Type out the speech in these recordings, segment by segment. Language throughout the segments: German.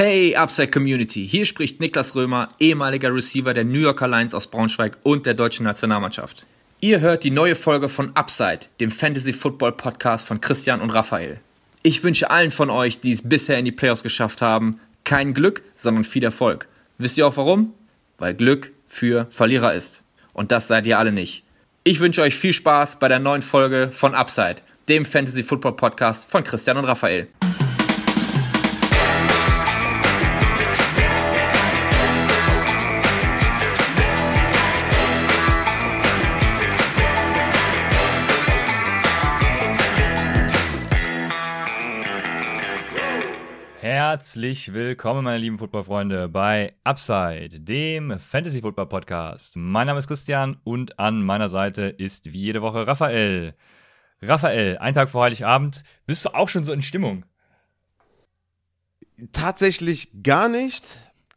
Hey Upside Community, hier spricht Niklas Römer, ehemaliger Receiver der New Yorker Lions aus Braunschweig und der deutschen Nationalmannschaft. Ihr hört die neue Folge von Upside, dem Fantasy Football Podcast von Christian und Raphael. Ich wünsche allen von euch, die es bisher in die Playoffs geschafft haben, kein Glück, sondern viel Erfolg. Wisst ihr auch warum? Weil Glück für Verlierer ist. Und das seid ihr alle nicht. Ich wünsche euch viel Spaß bei der neuen Folge von Upside, dem Fantasy Football Podcast von Christian und Raphael. Herzlich willkommen, meine lieben Footballfreunde, bei Upside, dem Fantasy Football Podcast. Mein Name ist Christian und an meiner Seite ist wie jede Woche Raphael. Raphael, ein Tag vor Heiligabend, bist du auch schon so in Stimmung? Tatsächlich gar nicht,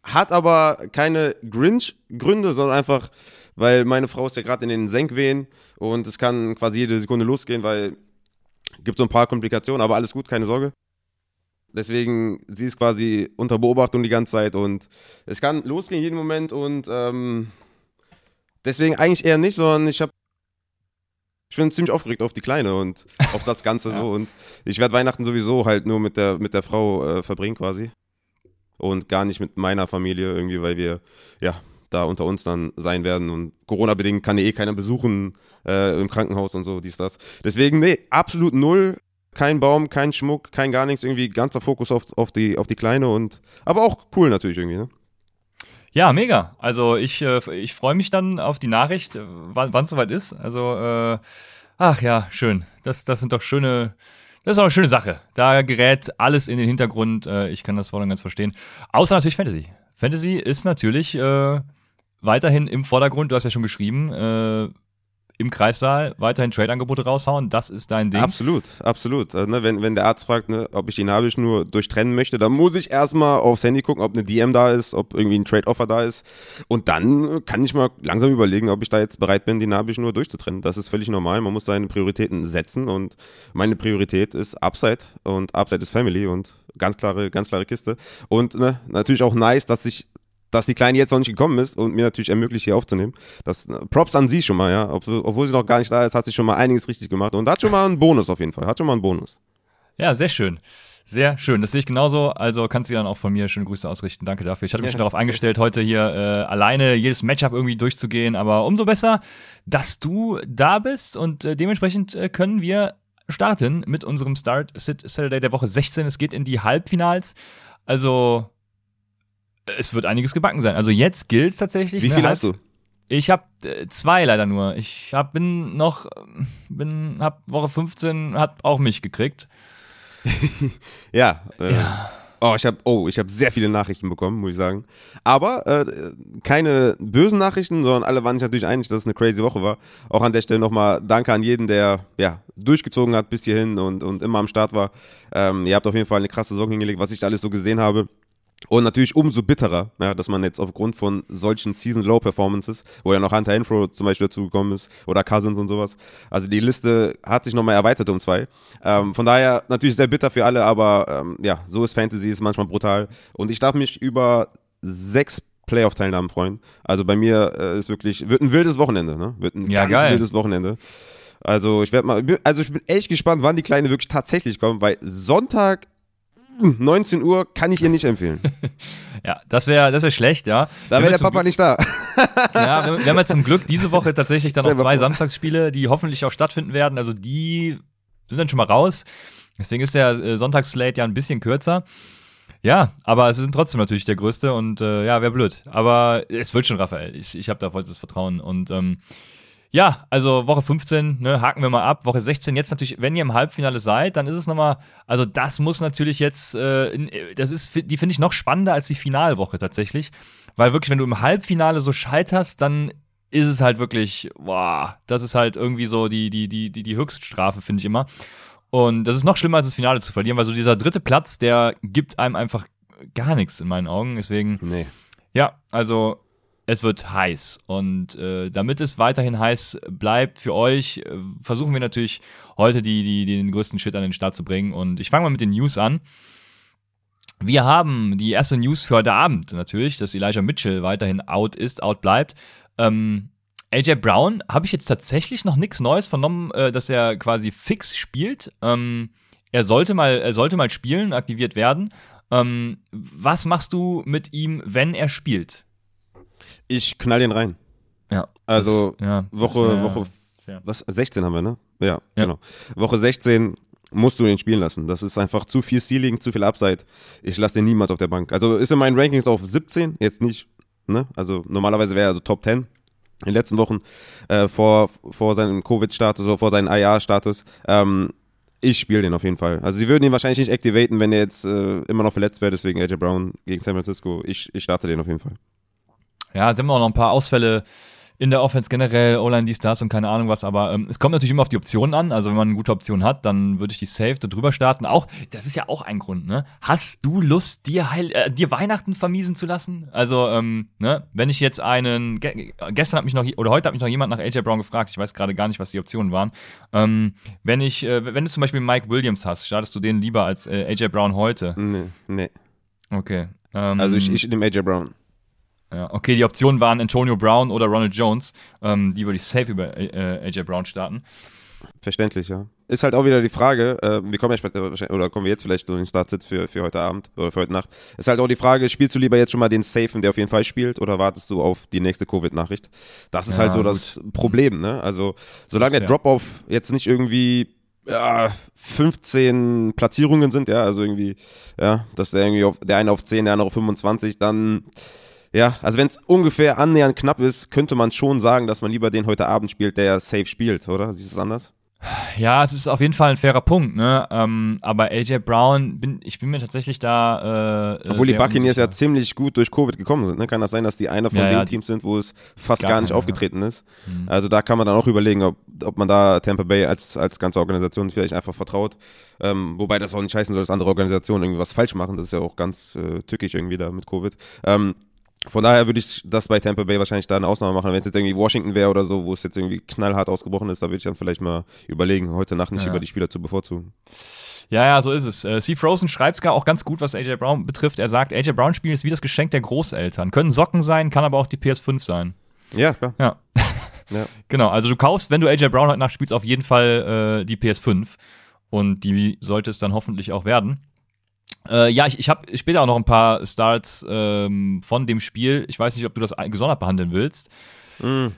hat aber keine Grinch-Gründe, sondern einfach, weil meine Frau ist ja gerade in den Senkwehen und es kann quasi jede Sekunde losgehen, weil gibt so ein paar Komplikationen, aber alles gut, keine Sorge. Deswegen, sie ist quasi unter Beobachtung die ganze Zeit und es kann losgehen jeden Moment und ähm, deswegen eigentlich eher nicht, sondern ich habe ich bin ziemlich aufgeregt auf die Kleine und auf das Ganze ja. so und ich werde Weihnachten sowieso halt nur mit der mit der Frau äh, verbringen quasi und gar nicht mit meiner Familie irgendwie, weil wir ja da unter uns dann sein werden und Corona bedingt kann eh keiner besuchen äh, im Krankenhaus und so dies das. Deswegen nee, absolut null kein Baum, kein Schmuck, kein gar nichts, irgendwie ganzer Fokus auf, auf, die, auf die Kleine und aber auch cool natürlich irgendwie, ne? Ja, mega. Also ich, äh, ich freue mich dann auf die Nachricht, äh, wann es soweit ist. Also, äh, ach ja, schön. Das, das sind doch schöne, das ist auch eine schöne Sache. Da gerät alles in den Hintergrund. Äh, ich kann das voll und ganz verstehen. Außer natürlich Fantasy. Fantasy ist natürlich weiterhin im Vordergrund. Du hast ja schon geschrieben, im Kreissaal weiterhin Trade-Angebote raushauen. Das ist dein Ding. Absolut, absolut. Also, ne, wenn, wenn der Arzt fragt, ne, ob ich die Nabelschnur durchtrennen möchte, dann muss ich erstmal aufs Handy gucken, ob eine DM da ist, ob irgendwie ein Trade-Offer da ist. Und dann kann ich mal langsam überlegen, ob ich da jetzt bereit bin, die Nabelschnur durchzutrennen. Das ist völlig normal. Man muss seine Prioritäten setzen und meine Priorität ist Upside und Upside ist Family und ganz klare, ganz klare Kiste. Und ne, natürlich auch nice, dass ich dass die Kleine jetzt noch nicht gekommen ist und mir natürlich ermöglicht, hier aufzunehmen. Das, Props an sie schon mal, ja. obwohl sie noch gar nicht da ist, hat sie schon mal einiges richtig gemacht und hat schon mal einen Bonus auf jeden Fall. Hat schon mal einen Bonus. Ja, sehr schön. Sehr schön, das sehe ich genauso. Also kannst du dann auch von mir schöne Grüße ausrichten. Danke dafür. Ich hatte mich schon darauf eingestellt, heute hier äh, alleine jedes Matchup irgendwie durchzugehen. Aber umso besser, dass du da bist und äh, dementsprechend äh, können wir starten mit unserem Start Sit Saturday der Woche 16. Es geht in die Halbfinals. Also es wird einiges gebacken sein. Also jetzt gilt es tatsächlich. Wie ne, viel hast du? Ich habe äh, zwei leider nur. Ich hab, bin noch, bin, hab Woche 15, hat auch mich gekriegt. ja, äh, ja. Oh, ich habe oh, ich sehr viele Nachrichten bekommen, muss ich sagen. Aber äh, keine bösen Nachrichten, sondern alle waren sich natürlich einig, dass es eine crazy Woche war. Auch an der Stelle nochmal Danke an jeden, der ja durchgezogen hat bis hierhin und, und immer am Start war. Ähm, ihr habt auf jeden Fall eine krasse Saison hingelegt, was ich da alles so gesehen habe. Und natürlich umso bitterer, ja, dass man jetzt aufgrund von solchen Season-Low-Performances, wo ja noch Hunter Infro zum Beispiel dazugekommen ist, oder Cousins und sowas, also die Liste hat sich nochmal erweitert um zwei. Ähm, von daher natürlich sehr bitter für alle, aber ähm, ja, so ist Fantasy, ist manchmal brutal. Und ich darf mich über sechs Playoff-Teilnahmen freuen. Also bei mir äh, ist wirklich, wird ein wildes Wochenende, ne? Wird ein ja, ganz geil. wildes Wochenende. Also ich werde mal, also ich bin echt gespannt, wann die Kleine wirklich tatsächlich kommt, weil Sonntag 19 Uhr kann ich ihr nicht empfehlen. ja, das wäre das wär schlecht, ja. Da wäre der Papa nicht da. ja, wir, wir haben ja zum Glück diese Woche tatsächlich dann noch zwei Samstagsspiele, die hoffentlich auch stattfinden werden. Also die sind dann schon mal raus. Deswegen ist der äh, Sonntagsslate ja ein bisschen kürzer. Ja, aber es ist trotzdem natürlich der größte und äh, ja, wäre blöd. Aber es wird schon, Raphael. Ich, ich habe da vollstes Vertrauen. Und ähm, ja, also Woche 15, ne, haken wir mal ab. Woche 16, jetzt natürlich, wenn ihr im Halbfinale seid, dann ist es nochmal, also das muss natürlich jetzt, äh, das ist, die finde ich noch spannender als die Finalwoche tatsächlich. Weil wirklich, wenn du im Halbfinale so scheiterst, dann ist es halt wirklich, boah, das ist halt irgendwie so die, die, die, die, die Höchststrafe, finde ich immer. Und das ist noch schlimmer, als das Finale zu verlieren, weil so dieser dritte Platz, der gibt einem einfach gar nichts in meinen Augen. Deswegen, nee. ja, also es wird heiß. Und äh, damit es weiterhin heiß bleibt für euch, äh, versuchen wir natürlich heute die, die, den größten Shit an den Start zu bringen. Und ich fange mal mit den News an. Wir haben die erste News für heute Abend natürlich, dass Elijah Mitchell weiterhin out ist, out bleibt. Ähm, AJ Brown habe ich jetzt tatsächlich noch nichts Neues vernommen, äh, dass er quasi fix spielt. Ähm, er sollte mal, er sollte mal spielen, aktiviert werden. Ähm, was machst du mit ihm, wenn er spielt? Ich knall den rein. Ja. Also das, ja, Woche, das, ja, Woche, ja. was, 16 haben wir, ne? Ja, Ja. genau. Woche 16 musst du ihn spielen lassen. Das ist einfach zu viel Ceiling, zu viel Upside. Ich lasse den niemals auf der Bank. Also ist in meinen Rankings auf 17, jetzt nicht, ne? Also normalerweise wäre er also Top 10 in den letzten Wochen äh, vor, vor seinem Covid-Status oder vor seinem IA-Status. Ähm, ich spiele den auf jeden Fall. Also sie würden ihn wahrscheinlich nicht activaten, wenn er jetzt äh, immer noch verletzt wäre, deswegen AJ Brown gegen San Francisco. Ich, ich starte den auf jeden Fall. Ja, es haben wir auch noch ein paar Ausfälle in der Offense generell, O-Line, dies, das und keine Ahnung was, aber ähm, es kommt natürlich immer auf die Optionen an. Also wenn man eine gute Option hat, dann würde ich die safe da drüber starten. Auch, das ist ja auch ein Grund, ne? Hast du Lust, dir, Heil äh, dir Weihnachten vermiesen zu lassen? Also, ähm, ne, wenn ich jetzt einen, ge gestern hat mich noch, oder heute hat mich noch jemand nach AJ Brown gefragt, ich weiß gerade gar nicht, was die Optionen waren. Ähm, wenn ich, äh, wenn du zum Beispiel Mike Williams hast, startest du den lieber als äh, AJ Brown heute? Nee, nee. Okay. Ähm, Also ich, ich nehme AJ Brown. Ja, okay, die Optionen waren Antonio Brown oder Ronald Jones. Ähm, die würde ich safe über äh, AJ Brown starten. Verständlich, ja. Ist halt auch wieder die Frage, äh, wir kommen ja später, oder kommen wir jetzt vielleicht so in den Startsitz für, für heute Abend oder für heute Nacht. Ist halt auch die Frage, spielst du lieber jetzt schon mal den Safen, der auf jeden Fall spielt, oder wartest du auf die nächste Covid-Nachricht? Das ist Ja, halt so das Problem, ne? Also, solange der Drop-Off jetzt nicht irgendwie ja, 15 Platzierungen sind, ja, also irgendwie, ja, dass der irgendwie auf, der eine auf 10, der andere auf 25, dann, ja, also wenn es ungefähr annähernd knapp ist, könnte man schon sagen, dass man lieber den heute Abend spielt, der safe spielt, oder? Siehst du es anders? Ja, es ist auf jeden Fall ein fairer Punkt, ne? Ähm, aber AJ Brown, bin, ich bin mir tatsächlich da. Äh, Obwohl die Buccaneers ja ziemlich gut durch Covid gekommen sind. Ne? Kann das sein, dass die einer von Ja, den ja, Teams sind, wo es fast Gar gar, nicht keine, aufgetreten ist? Mhm. Also da kann man dann auch überlegen, ob, ob man da Tampa Bay als, als ganze Organisation vielleicht einfach vertraut. Ähm, wobei das auch nicht heißen soll, dass andere Organisationen irgendwie was falsch machen. Das ist ja auch ganz äh, tückisch irgendwie da mit Covid. Ähm, von daher würde ich das bei Tampa Bay wahrscheinlich da eine Ausnahme machen. Wenn es jetzt irgendwie Washington wäre oder so, wo es jetzt irgendwie knallhart ausgebrochen ist, da würde ich dann vielleicht mal überlegen, heute Nacht nicht Ja. über die Spieler zu bevorzugen. Ja, ja, so ist es. Äh, C. Frozen schreibt es gar auch ganz gut, was AJ Brown betrifft. Er sagt, AJ Brown spielen ist wie das Geschenk der Großeltern. Können Socken sein, kann aber auch die PS5 sein. Ja, klar. Ja. Ja. Genau, also du kaufst, wenn du AJ Brown heute Nacht spielst, auf jeden Fall äh, die PS5. Und die sollte es dann hoffentlich auch werden. Äh, ja, ich, ich habe später auch noch ein paar Starts ähm, von dem Spiel. Ich weiß nicht, ob du das gesondert behandeln willst. Hm,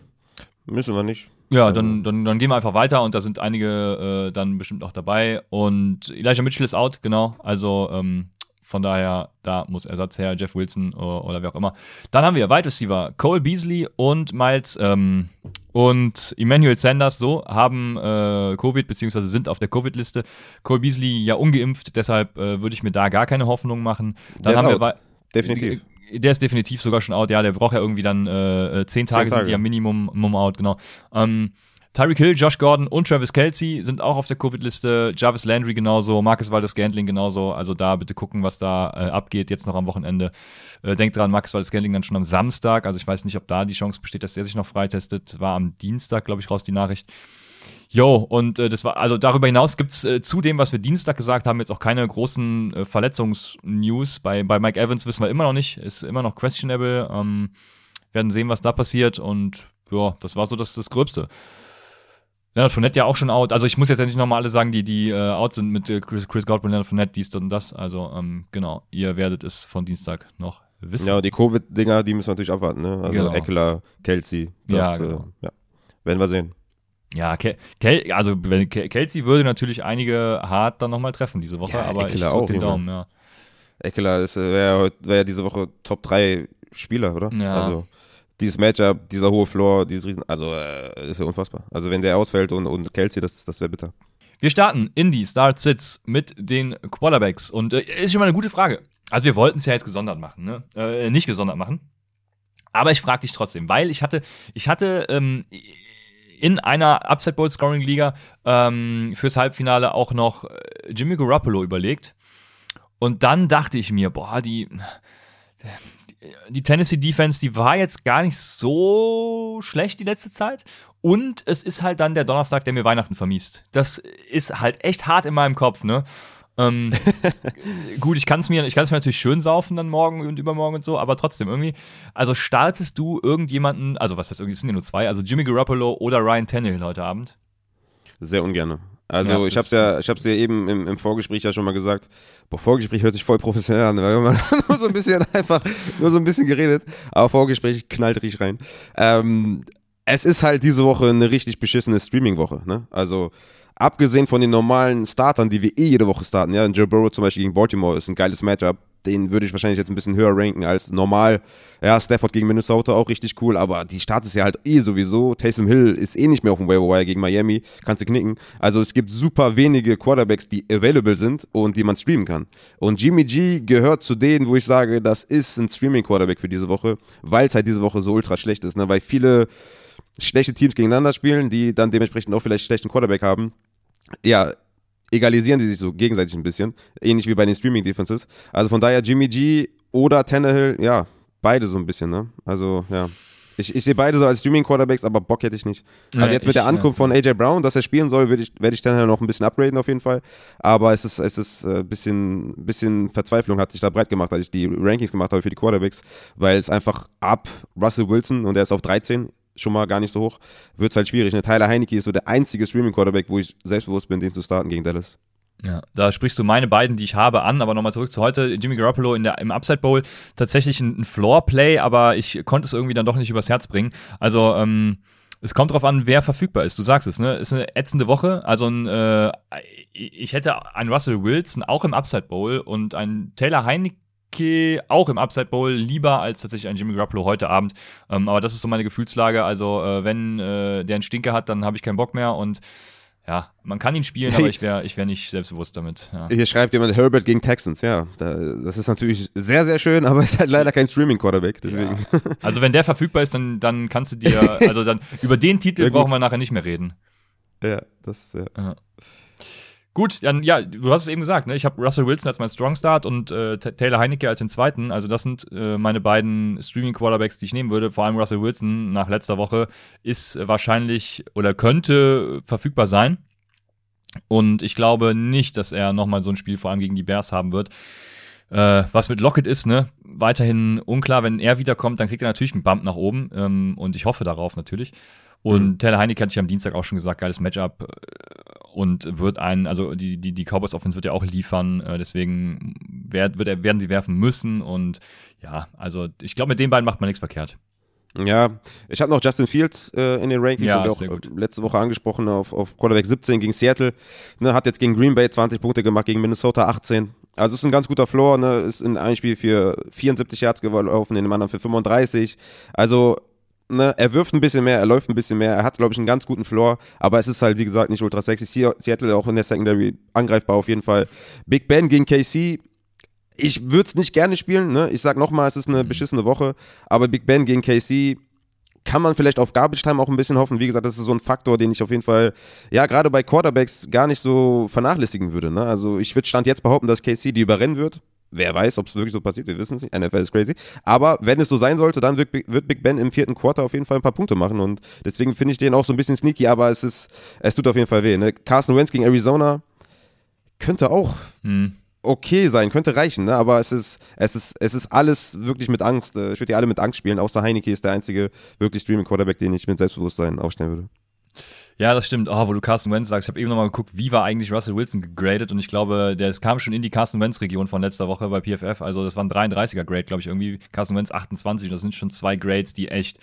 müssen wir nicht. Ja, dann, dann, dann gehen wir einfach weiter und da sind einige äh, dann bestimmt auch dabei. Und Elijah Mitchell ist out, genau. Also ähm, von daher, da muss Ersatz her, Jeff Wilson oder, oder wer auch immer. Dann haben wir Wide Receiver Cole Beasley und Miles ähm, und Emmanuel Sanders so haben äh, Covid beziehungsweise sind auf der Covid-Liste. Cole Beasley ja ungeimpft, deshalb äh, würde ich mir da gar keine Hoffnung machen. Dann Der ist haben wir out. Wei- Definitiv. der ist definitiv sogar schon out. Ja, der braucht ja irgendwie dann äh, äh, zehn Tage, sind Tage. die ja Minimum, Minimum out, genau. Ähm, Tyreek Hill, Josh Gordon und Travis Kelsey sind auch auf der Covid-Liste. Jarvis Landry genauso, Marcus Waldes Gantling genauso. Also da bitte gucken, was da äh, abgeht jetzt noch am Wochenende. Äh, denkt dran, Marcus Waldes Gantling dann schon am Samstag. Also ich weiß nicht, ob da die Chance besteht, dass er sich noch freitestet. War am Dienstag, glaube ich, raus die Nachricht. Jo, und äh, das war, also darüber hinaus gibt's äh, zu dem, was wir Dienstag gesagt haben, jetzt auch keine großen äh, Verletzungsnews. Bei, bei Mike Evans wissen wir immer noch nicht, ist immer noch questionable. Ähm, werden sehen, was da passiert und ja, das war so das, das Gröbste. Leonard Fournette ja auch schon out. Also ich muss jetzt ja nicht nochmal alle sagen, die, die äh, out sind mit äh, Chris, Chris Godwin, Leonard Fournette, dies und das. Also ähm, genau, ihr werdet es von Dienstag noch wissen. Ja, die Covid-Dinger, die müssen wir natürlich abwarten, ne? Also Genau. Eckler, Kelsey, das, Ja, genau. äh, ja. Werden wir sehen. Ja, Kel Kel also wenn Kel Kelsey würde natürlich einige hart dann nochmal treffen diese Woche, Ja, aber ich Eckler drück auch, den. Daumen, ja. Eckler äh, wäre heut- wär ja diese Woche Top 3 Spieler, oder? Ja. Also dieses Matchup, dieser hohe Floor, dieses Riesen, also äh, ist ja unfassbar. Also wenn der ausfällt und, und Kelsey, das, das wäre bitter. Wir starten in die Start Sits mit den Quarterbacks und äh, ist schon mal eine gute Frage. Also wir wollten es ja jetzt gesondert machen, ne? Äh, nicht gesondert machen. Aber ich frage dich trotzdem, weil ich hatte, ich hatte ähm, in einer Upset Bowl Scoring Liga ähm, fürs Halbfinale auch noch äh, Jimmy Garoppolo überlegt. Und dann dachte ich mir, boah, die, die Tennessee Defense, die war jetzt gar nicht so schlecht die letzte Zeit. Und es ist halt dann der Donnerstag, der mir Weihnachten vermiest. Das ist halt echt hart in meinem Kopf, ne? Ähm, gut, ich kann es mir, ich mir natürlich schön saufen dann morgen und übermorgen und so, aber trotzdem irgendwie. Also startest du irgendjemanden, also was das irgendwie, es sind ja nur zwei, also Jimmy Garoppolo oder Ryan Tannehill heute Abend? Sehr ungern. Also ja, ich habe ja, ich habe es ja eben im, im, Vorgespräch ja schon mal gesagt. Boah, Vorgespräch hört sich voll professionell an, weil wir nur so ein bisschen einfach, nur so ein bisschen geredet. Aber Vorgespräch knallt richtig rein. Ähm, es ist halt diese Woche eine richtig beschissene Streaming-Woche. Ne? Also abgesehen von den normalen Startern, die wir eh jede Woche starten, ja, Joe Burrow zum Beispiel gegen Baltimore ist ein geiles Matchup. Den würde ich wahrscheinlich jetzt ein bisschen höher ranken als normal. Ja, Stafford gegen Minnesota auch richtig cool, aber die Start ist ja halt eh sowieso. Taysom Hill ist eh nicht mehr auf dem Waiver Wire gegen Miami, kannst du knicken. Also es gibt super wenige Quarterbacks, die available sind und die man streamen kann. Und Jimmy G gehört zu denen, wo ich sage, das ist ein Streaming-Quarterback für diese Woche, weil es halt diese Woche so ultra schlecht ist, ne? weil viele schlechte Teams gegeneinander spielen, die dann dementsprechend auch vielleicht schlechten Quarterback haben. Ja, egalisieren die sich so gegenseitig ein bisschen. Ähnlich wie bei den Streaming-Defenses. Also von daher Jimmy G oder Tannehill, ja, beide so ein bisschen, ne? Also, ja. Ich, ich sehe beide so als Streaming-Quarterbacks, aber Bock hätte ich nicht. Also ja, jetzt mit ich, der Ankunft ja. von AJ Brown, dass er spielen soll, werde ich, werd ich dann noch ein bisschen upgraden auf jeden Fall. Aber es ist, es ist ein äh, bisschen, bisschen Verzweiflung hat sich da breit gemacht, als ich die Rankings gemacht habe für die Quarterbacks, weil es einfach ab Russell Wilson und er ist auf 13 schon mal gar nicht so hoch, wird es halt schwierig. Ne? Tyler Heineke ist so der einzige Streaming-Quarterback, wo ich selbstbewusst bin, den zu starten gegen Dallas. Ja, da sprichst du meine beiden, die ich habe, an, aber nochmal zurück zu heute. Jimmy Garoppolo in der, im Upside Bowl tatsächlich ein, ein Floor-Play, aber ich konnte es irgendwie dann doch nicht übers Herz bringen. Also, ähm, es kommt darauf an, wer verfügbar ist. Du sagst es, ne? Ist eine ätzende Woche. Also ein, äh, ich hätte einen Russell Wilson auch im Upside Bowl und einen Taylor Heineke okay, auch im Upside Bowl lieber als tatsächlich ein Jimmy Garoppolo heute Abend. Ähm, aber das ist so meine Gefühlslage. Also, äh, wenn äh, der einen Stinker hat, dann habe ich keinen Bock mehr und ja, man kann ihn spielen, aber ich wäre ich wär nicht selbstbewusst damit. Ja. Hier schreibt jemand Herbert gegen Texans, ja. das ist natürlich sehr, sehr schön, aber ist halt leider kein Streaming-Quarterback, deswegen. Ja. Also wenn der verfügbar ist, dann, dann kannst du dir, also dann über den Titel ja, brauchen wir nachher nicht mehr reden. Ja, das, ja. Gut, dann ja, du hast es eben gesagt, ne? ich habe Russell Wilson als mein Strong Start und äh, Taylor Heinecke als den zweiten. Also das sind äh, meine beiden Streaming Quarterbacks, die ich nehmen würde. Vor allem Russell Wilson nach letzter Woche ist wahrscheinlich oder könnte verfügbar sein. Und ich glaube nicht, dass er nochmal so ein Spiel vor allem gegen die Bears haben wird. Äh, was mit Lockett ist, ne, weiterhin unklar. Wenn er wiederkommt, dann kriegt er natürlich einen Bump nach oben. Ähm, und ich hoffe darauf natürlich. Und mhm. Taylor Heinecke hatte ich am Dienstag auch schon gesagt, geiles Matchup und wird einen, also die, die, die Cowboys Offense wird ja auch liefern, äh, deswegen werd, wird er, werden sie werfen müssen und ja, also ich glaube, mit den beiden macht man nichts verkehrt. Ja, ich habe noch Justin Fields äh, in den Rankings ja, und auch letzte Woche angesprochen auf, auf Quarterback 17 gegen Seattle. Ne, hat jetzt gegen Green Bay 20 Punkte gemacht, gegen Minnesota 18. Also ist ein ganz guter Floor, ne, ist in einem Spiel für 74 Yards gelaufen, in dem anderen für 35. Also ne, er wirft ein bisschen mehr, er läuft ein bisschen mehr, er hat, glaube ich, einen ganz guten Floor, aber es ist halt, wie gesagt, nicht ultra sexy. Seattle auch in der Secondary angreifbar auf jeden Fall. Big Ben gegen KC, ich würde es nicht gerne spielen, ne? Ich sag nochmal, es ist eine mhm. beschissene Woche, aber Big Ben gegen KC kann man vielleicht auf Garbage Time auch ein bisschen hoffen. Wie gesagt, das ist so ein Faktor, den ich auf jeden Fall, ja, gerade bei Quarterbacks gar nicht so vernachlässigen würde. Ne? Also ich würde Stand jetzt behaupten, dass KC die überrennen wird. Wer weiß, ob es wirklich so passiert, wir wissen es nicht. NFL ist crazy. Aber wenn es so sein sollte, dann wird, wird, Big Ben im vierten Quarter auf jeden Fall ein paar Punkte machen. Und deswegen finde ich den auch so ein bisschen sneaky, aber es ist, es tut auf jeden Fall weh. Ne? Carson Wentz gegen Arizona könnte auch hm. okay sein, könnte reichen, ne? aber es ist, es, ist, es ist alles wirklich mit Angst. Ich würde die alle mit Angst spielen, außer Heineke ist der einzige wirklich Streaming-Quarterback, den ich mit Selbstbewusstsein aufstellen würde. Ja, das stimmt. Oh, wo du Carson Wentz sagst, ich habe eben nochmal geguckt, wie war eigentlich Russell Wilson gegradet und ich glaube, der kam schon in die Carson Wentz-Region von letzter Woche bei PFF. Also das war ein 33er Grade, glaube ich, irgendwie. Carson Wentz 28 das sind schon zwei Grades, die echt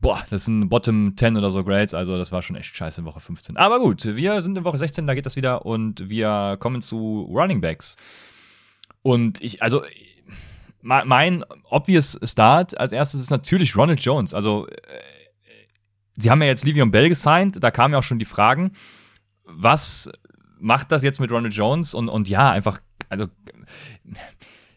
Boah, das sind Bottom 10 oder so Grades, also das war schon echt scheiße in Woche 15. Aber gut, wir sind in Woche 16, da geht das wieder und wir kommen zu Running Backs. Und ich, also, mein obvious Start als erstes ist natürlich Ronald Jones. Also, äh, Sie haben ja jetzt Livion Bell gesigned, da kamen ja auch schon die Fragen, was macht das jetzt mit Ronald Jones? Und, und ja, einfach, also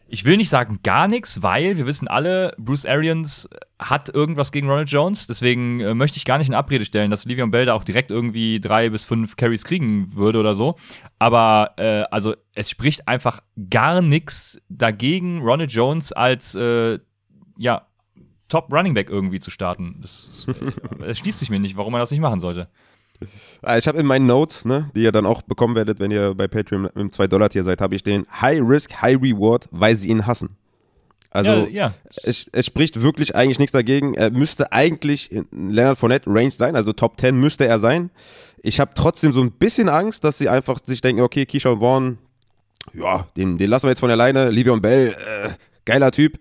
ich will nicht sagen gar nichts, weil wir wissen alle, Bruce Arians hat irgendwas gegen Ronald Jones. Deswegen äh, möchte ich gar nicht in Abrede stellen, dass Livion Bell da auch direkt irgendwie drei bis fünf Carries kriegen würde oder so. Aber äh, also es spricht einfach gar nichts dagegen, Ronald Jones als äh, ja Top Running Back irgendwie zu starten. Das, das schließt sich mir nicht, warum man das nicht machen sollte. Ah, ich habe in meinen Notes, ne, die ihr dann auch bekommen werdet, wenn ihr bei Patreon im 2-Dollar-Tier seid, habe ich den High Risk, High Reward, weil sie ihn hassen. Also Ja, ja. Es, es spricht wirklich eigentlich nichts dagegen. Er müsste eigentlich in Leonard Fournette Range sein, also Top 10 müsste er sein. Ich habe trotzdem so ein bisschen Angst, dass sie einfach sich denken, okay, Keyshawn Vaughn, ja, den, den lassen wir jetzt von alleine. Livion Bell, äh, geiler Typ.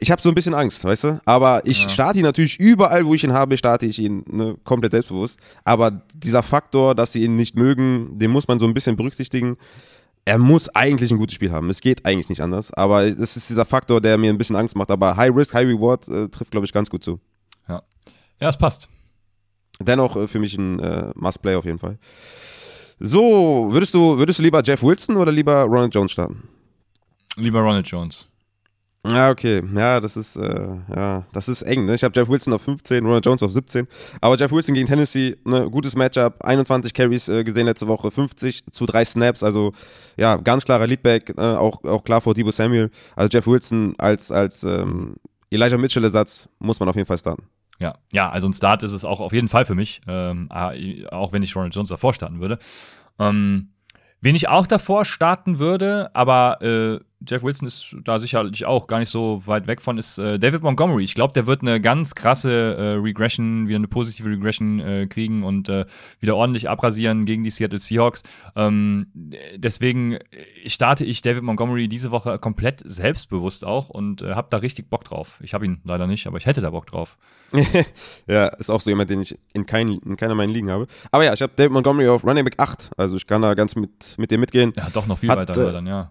Ich habe so ein bisschen Angst, weißt du? Aber ich starte ihn natürlich überall, wo ich ihn habe, starte ich ihn ne, komplett selbstbewusst. Aber dieser Faktor, dass sie ihn nicht mögen, den muss man so ein bisschen berücksichtigen. Er muss eigentlich ein gutes Spiel haben. Es geht eigentlich nicht anders. Aber es ist dieser Faktor, der mir ein bisschen Angst macht. Aber High Risk, High Reward äh, trifft, glaube ich, ganz gut zu. Ja, ja es passt. Dennoch äh, für mich ein äh, Must-Play auf jeden Fall. So, würdest du, würdest du lieber Jeff Wilson oder lieber Ronald Jones starten? Lieber Ronald Jones. Ja, okay. Ja, das ist, äh, ja, das ist eng. Ne? Ich habe Jeff Wilson auf 15, Ronald Jones auf 17. Aber Jeff Wilson gegen Tennessee, ne, gutes Matchup. 21 Carries äh, gesehen letzte Woche, 50 zu 3 Snaps. Also, ja, ganz klarer Leadback, äh, auch, auch klar vor Debo Samuel. Also, Jeff Wilson als, als ähm, Elijah Mitchell-Ersatz muss man auf jeden Fall starten. Ja, ja, also ein Start ist es auch auf jeden Fall für mich, ähm, auch wenn ich Ronald Jones davor starten würde. Ähm, wen ich auch davor starten würde, aber äh, Jeff Wilson ist da sicherlich auch gar nicht so weit weg von, ist äh, David Montgomery. Ich glaube, der wird eine ganz krasse äh, Regression, wieder eine positive Regression äh, kriegen und äh, wieder ordentlich abrasieren gegen die Seattle Seahawks. Ähm, deswegen starte ich David Montgomery diese Woche komplett selbstbewusst auch und äh, habe da richtig Bock drauf. Ich habe ihn leider nicht, aber ich hätte da Bock drauf. ja, ist auch so jemand, den ich in, kein, in keiner meiner Ligen habe. Aber ja, ich habe David Montgomery auf Running Back 8. Also ich kann da ganz mit, mit dir mitgehen. Ja, doch noch viel Hat, weiter äh, dann, ja.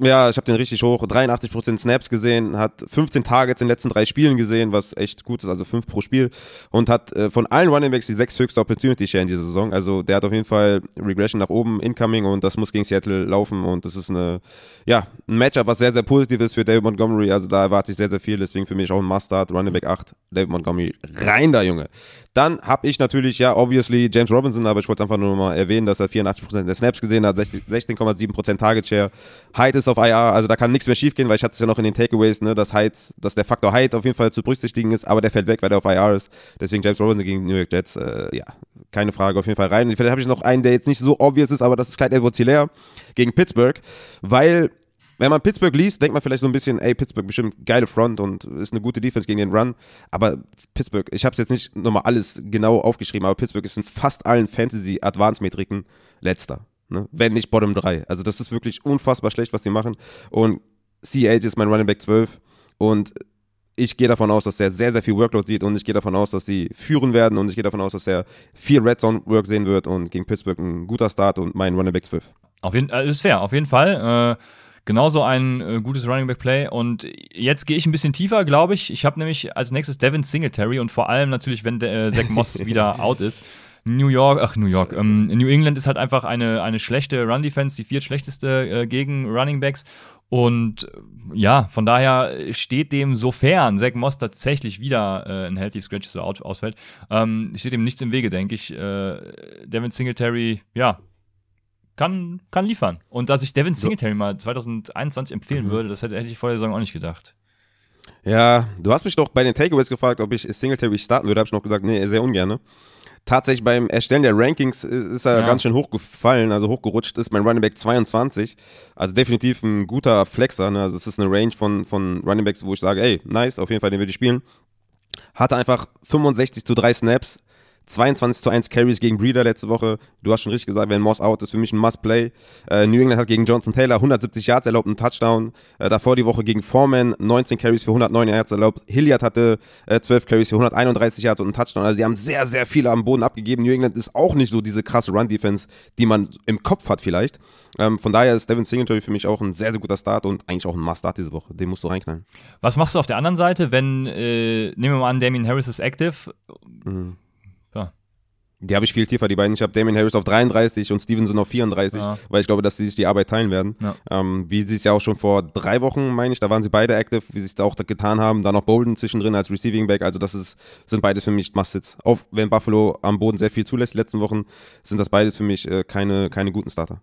Ja, ich habe den richtig hoch. 83% Snaps gesehen, hat 15 Targets in den letzten drei Spielen gesehen, was echt gut ist, also 5 pro Spiel. Und hat äh, von allen Running Backs die sechs höchste Opportunity Share in dieser Saison. Also der hat auf jeden Fall Regression nach oben, incoming und das muss gegen Seattle laufen. Und das ist eine, ja, ein Matchup, was sehr, sehr positiv ist für David Montgomery. Also da erwarte ich sehr, sehr viel. Deswegen für mich auch ein Must-Start. Running Back 8, David Montgomery. Rein da, Junge. Dann habe ich natürlich, ja, obviously James Robinson, aber ich wollte einfach nur mal erwähnen, dass er 84% der Snaps gesehen hat, 60 16,7% Target Share. Hyde ist auf IR, also da kann nichts mehr schief gehen, weil ich hatte es ja noch in den Takeaways, ne, dass Hyde, dass der Faktor Hyde auf jeden Fall zu berücksichtigen ist, aber der fällt weg, weil der auf IR ist. Deswegen James Robinson gegen New York Jets, äh, ja, keine Frage, auf jeden Fall rein. Vielleicht habe ich noch einen, der jetzt nicht so obvious ist, aber das ist Clyde Edwards Hilaire gegen Pittsburgh, weil wenn man Pittsburgh liest, denkt man vielleicht so ein bisschen, ey, Pittsburgh bestimmt geile Front und ist eine gute Defense gegen den Run. Aber Pittsburgh, ich habe es jetzt nicht nochmal alles genau aufgeschrieben, aber Pittsburgh ist in fast allen Fantasy-Advanced-Metriken letzter. Ne? Wenn nicht Bottom 3. Also das ist wirklich unfassbar schlecht, was die machen. Und CH ist mein Running Back 12 und ich gehe davon aus, dass er sehr, sehr viel Workload sieht und ich gehe davon aus, dass sie führen werden und ich gehe davon aus, dass er viel Red Zone Work sehen wird und gegen Pittsburgh ein guter Start und mein Running Back 12. Auf jeden Fall, ist fair, auf jeden Fall. Äh, genauso ein äh, gutes Running Back Play. Und jetzt gehe ich ein bisschen tiefer, glaube ich. Ich habe nämlich als nächstes Devin Singletary und vor allem natürlich, wenn der, äh, Zach Moss wieder out ist. New York, ach New York, ähm, New England ist halt einfach eine, eine schlechte Run-Defense, die viertschlechteste äh, gegen Running Backs. Und äh, ja, von daher steht dem, sofern Zach Moss tatsächlich wieder äh, ein Healthy Scratch so ausfällt, ähm, steht dem nichts im Wege, denke ich. Äh, Devin Singletary, ja, kann, kann liefern. Und dass ich Devin Singletary mal 2021 empfehlen Mhm. würde, das hätte, hätte ich vor der Saison auch nicht gedacht. Ja, du hast mich doch bei den Takeaways gefragt, ob ich Singletary starten würde. Habe ich noch gesagt, nee, sehr ungern. Tatsächlich beim Erstellen der Rankings ist er Ja. ganz schön hochgefallen, also hochgerutscht ist mein Running Back 22. Also definitiv ein guter Flexer. Ne? Also es ist eine Range von, von Running Backs, wo ich sage, ey, nice, auf jeden Fall, den würde ich spielen. Hatte einfach 65 zu 3 Snaps, 22 zu 1 Carries gegen Breeder letzte Woche. Du hast schon richtig gesagt, wenn Moss out ist, für mich ein Must-Play. Äh, New England hat gegen Jonathan Taylor 170 Yards erlaubt, einen Touchdown. Äh, davor die Woche gegen Foreman 19 Carries für 109 Yards erlaubt. Hilliard hatte äh, 12 Carries für 131 Yards und einen Touchdown. Also die haben sehr, sehr viele am Boden abgegeben. New England ist auch nicht so diese krasse Run-Defense, die man im Kopf hat vielleicht. Ähm, von daher ist Devin Singletary für mich auch ein sehr, sehr guter Start und eigentlich auch ein Must-Start diese Woche. Den musst du reinknallen. Was machst du auf der anderen Seite, wenn, äh, nehmen wir mal an, Damien Harris ist active? Ja. Die habe ich viel tiefer, die beiden. Ich habe Damien Harris auf 33 und Stevenson auf 34, Ja. weil ich glaube, dass sie sich die Arbeit teilen werden. Ja. Ähm, wie sie es ja auch schon vor drei Wochen, meine ich, da waren sie beide active, wie sie es da auch getan haben. Dann noch Bolden zwischendrin als Receiving Back. Also das ist, sind beides für mich Must-Sits. Auch wenn Buffalo am Boden sehr viel zulässt die letzten Wochen, sind das beides für mich äh, keine, keine guten Starter.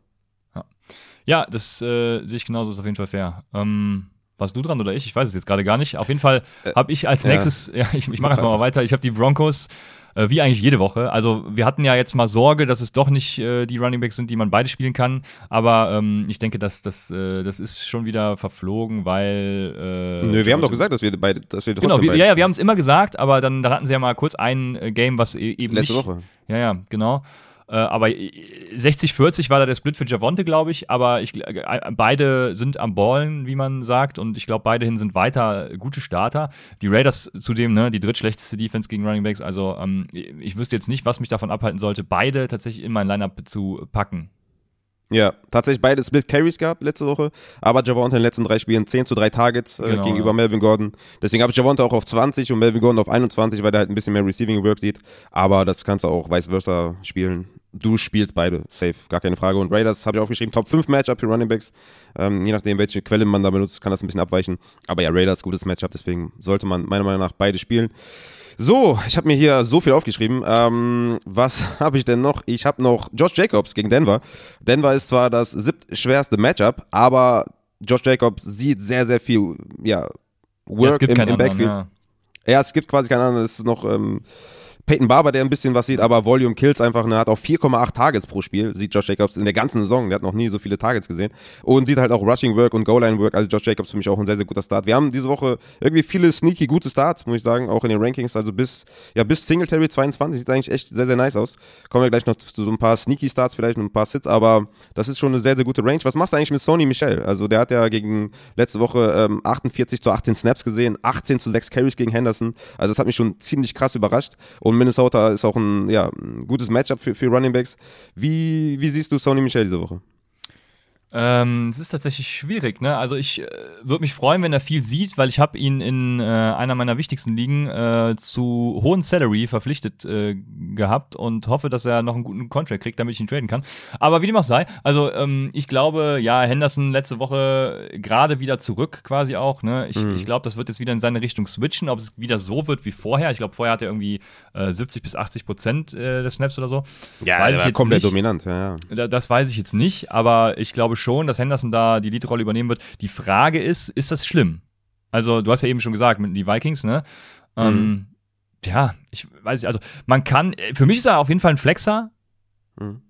Ja, das äh, sehe ich genauso, ist auf jeden Fall fair. Ähm, Warst du dran oder ich? Ich weiß es jetzt gerade gar nicht. Auf jeden Fall äh, habe ich als nächstes, ja, ja ich, ich mache einfach mal weiter. Ich habe die Broncos äh, wie eigentlich jede Woche. Also wir hatten ja jetzt mal Sorge, dass es doch nicht äh, die Running Backs sind, die man beide spielen kann. Aber ähm, ich denke, dass das, äh, das ist schon wieder verflogen, weil. Äh, Nö, wir haben doch gesagt, dass wir beide, dass wir Genau, wir, ja, ja, wir haben es immer gesagt, aber dann, dann hatten sie ja mal kurz ein äh, Game, was e eben Letzte nicht. Woche. Ja, ja, genau. Äh, aber 60-40 war da der Split für Javonte, glaube ich. Aber ich, äh, beide sind am Ballen, wie man sagt. Und ich glaube, beide hin sind weiter gute Starter. Die Raiders zudem, ne, die drittschlechteste Defense gegen Running Backs. Also ähm, ich wüsste jetzt nicht, was mich davon abhalten sollte, beide tatsächlich in mein Lineup zu packen. Ja, tatsächlich beide Split Carries gehabt letzte Woche, aber Javonte in den letzten drei Spielen 10 zu 3 Targets äh, genau, gegenüber ja. Melvin Gordon. Deswegen habe ich Javonte auch auf 20 und Melvin Gordon auf 21, weil der halt ein bisschen mehr Receiving Work sieht. Aber das kannst du auch vice versa spielen. Du spielst beide, safe, gar keine Frage. Und Raiders habe ich aufgeschrieben, Top 5 Matchup für Running Backs. Ähm, je nachdem, welche Quelle man da benutzt, kann das ein bisschen abweichen. Aber ja, Raiders, gutes Matchup, deswegen sollte man meiner Meinung nach beide spielen. So, ich habe mir hier so viel aufgeschrieben. Ähm, was habe ich denn noch? Ich habe noch Josh Jacobs gegen Denver. Denver ist zwar das siebtschwerste Matchup, aber Josh Jacobs sieht sehr, sehr viel ja, Work ja, im, im Backfield. Anderen, ja. ja. es gibt quasi keinen anderen. Es ist noch ähm, Peyton Barber, der ein bisschen was sieht, aber Volume Kills einfach, ne, hat auch 4,8 Targets pro Spiel, sieht Josh Jacobs in der ganzen Saison, der hat noch nie so viele Targets gesehen und sieht halt auch Rushing Work und Goal Line Work, also Josh Jacobs für mich auch ein sehr, sehr guter Start. Wir haben diese Woche irgendwie viele sneaky gute Starts, muss ich sagen, auch in den Rankings, also bis, ja, bis Singletary 22 sieht eigentlich echt sehr, sehr nice aus. Kommen wir gleich noch zu so ein paar sneaky Starts vielleicht und ein paar Sits, aber das ist schon eine sehr, sehr gute Range. Was machst du eigentlich mit Sony Michel? Also der hat ja gegen letzte Woche ähm, 48 zu 18 Snaps gesehen, 18 zu 6 Carries gegen Henderson, also das hat mich schon ziemlich krass überrascht und Minnesota ist auch auch ein, ja, ein gutes Matchup für, für Running Backs. Wie, wie siehst du Sony Michel diese Woche? Ähm, es ist tatsächlich schwierig, ne? Also ich äh, würde mich freuen, wenn er viel sieht, weil ich habe ihn in äh, einer meiner wichtigsten Ligen äh, zu hohen Salary verpflichtet äh, gehabt und hoffe, dass er noch einen guten Contract kriegt, damit ich ihn traden kann. Aber wie dem auch sei, also ähm, ich glaube, ja, Henderson letzte Woche gerade wieder zurück quasi auch, ne? Ich, mhm. ich glaube, das wird jetzt wieder in seine Richtung switchen, ob es wieder so wird wie vorher. Ich glaube, vorher hat er irgendwie 70 äh, bis 80 Prozent äh, des Snaps oder so. Ja, weiß der war komplett nicht. dominant, ja, ja. Das weiß ich jetzt nicht, aber ich glaube schon, schon, dass Henderson da die Leadrolle übernehmen wird. Die Frage ist, ist das schlimm? Also, du hast ja eben schon gesagt, mit die Vikings, ne? Ähm, mhm. Ähm, ja, ich weiß nicht, also man kann, für mich ist er auf jeden Fall ein Flexer. Mhm.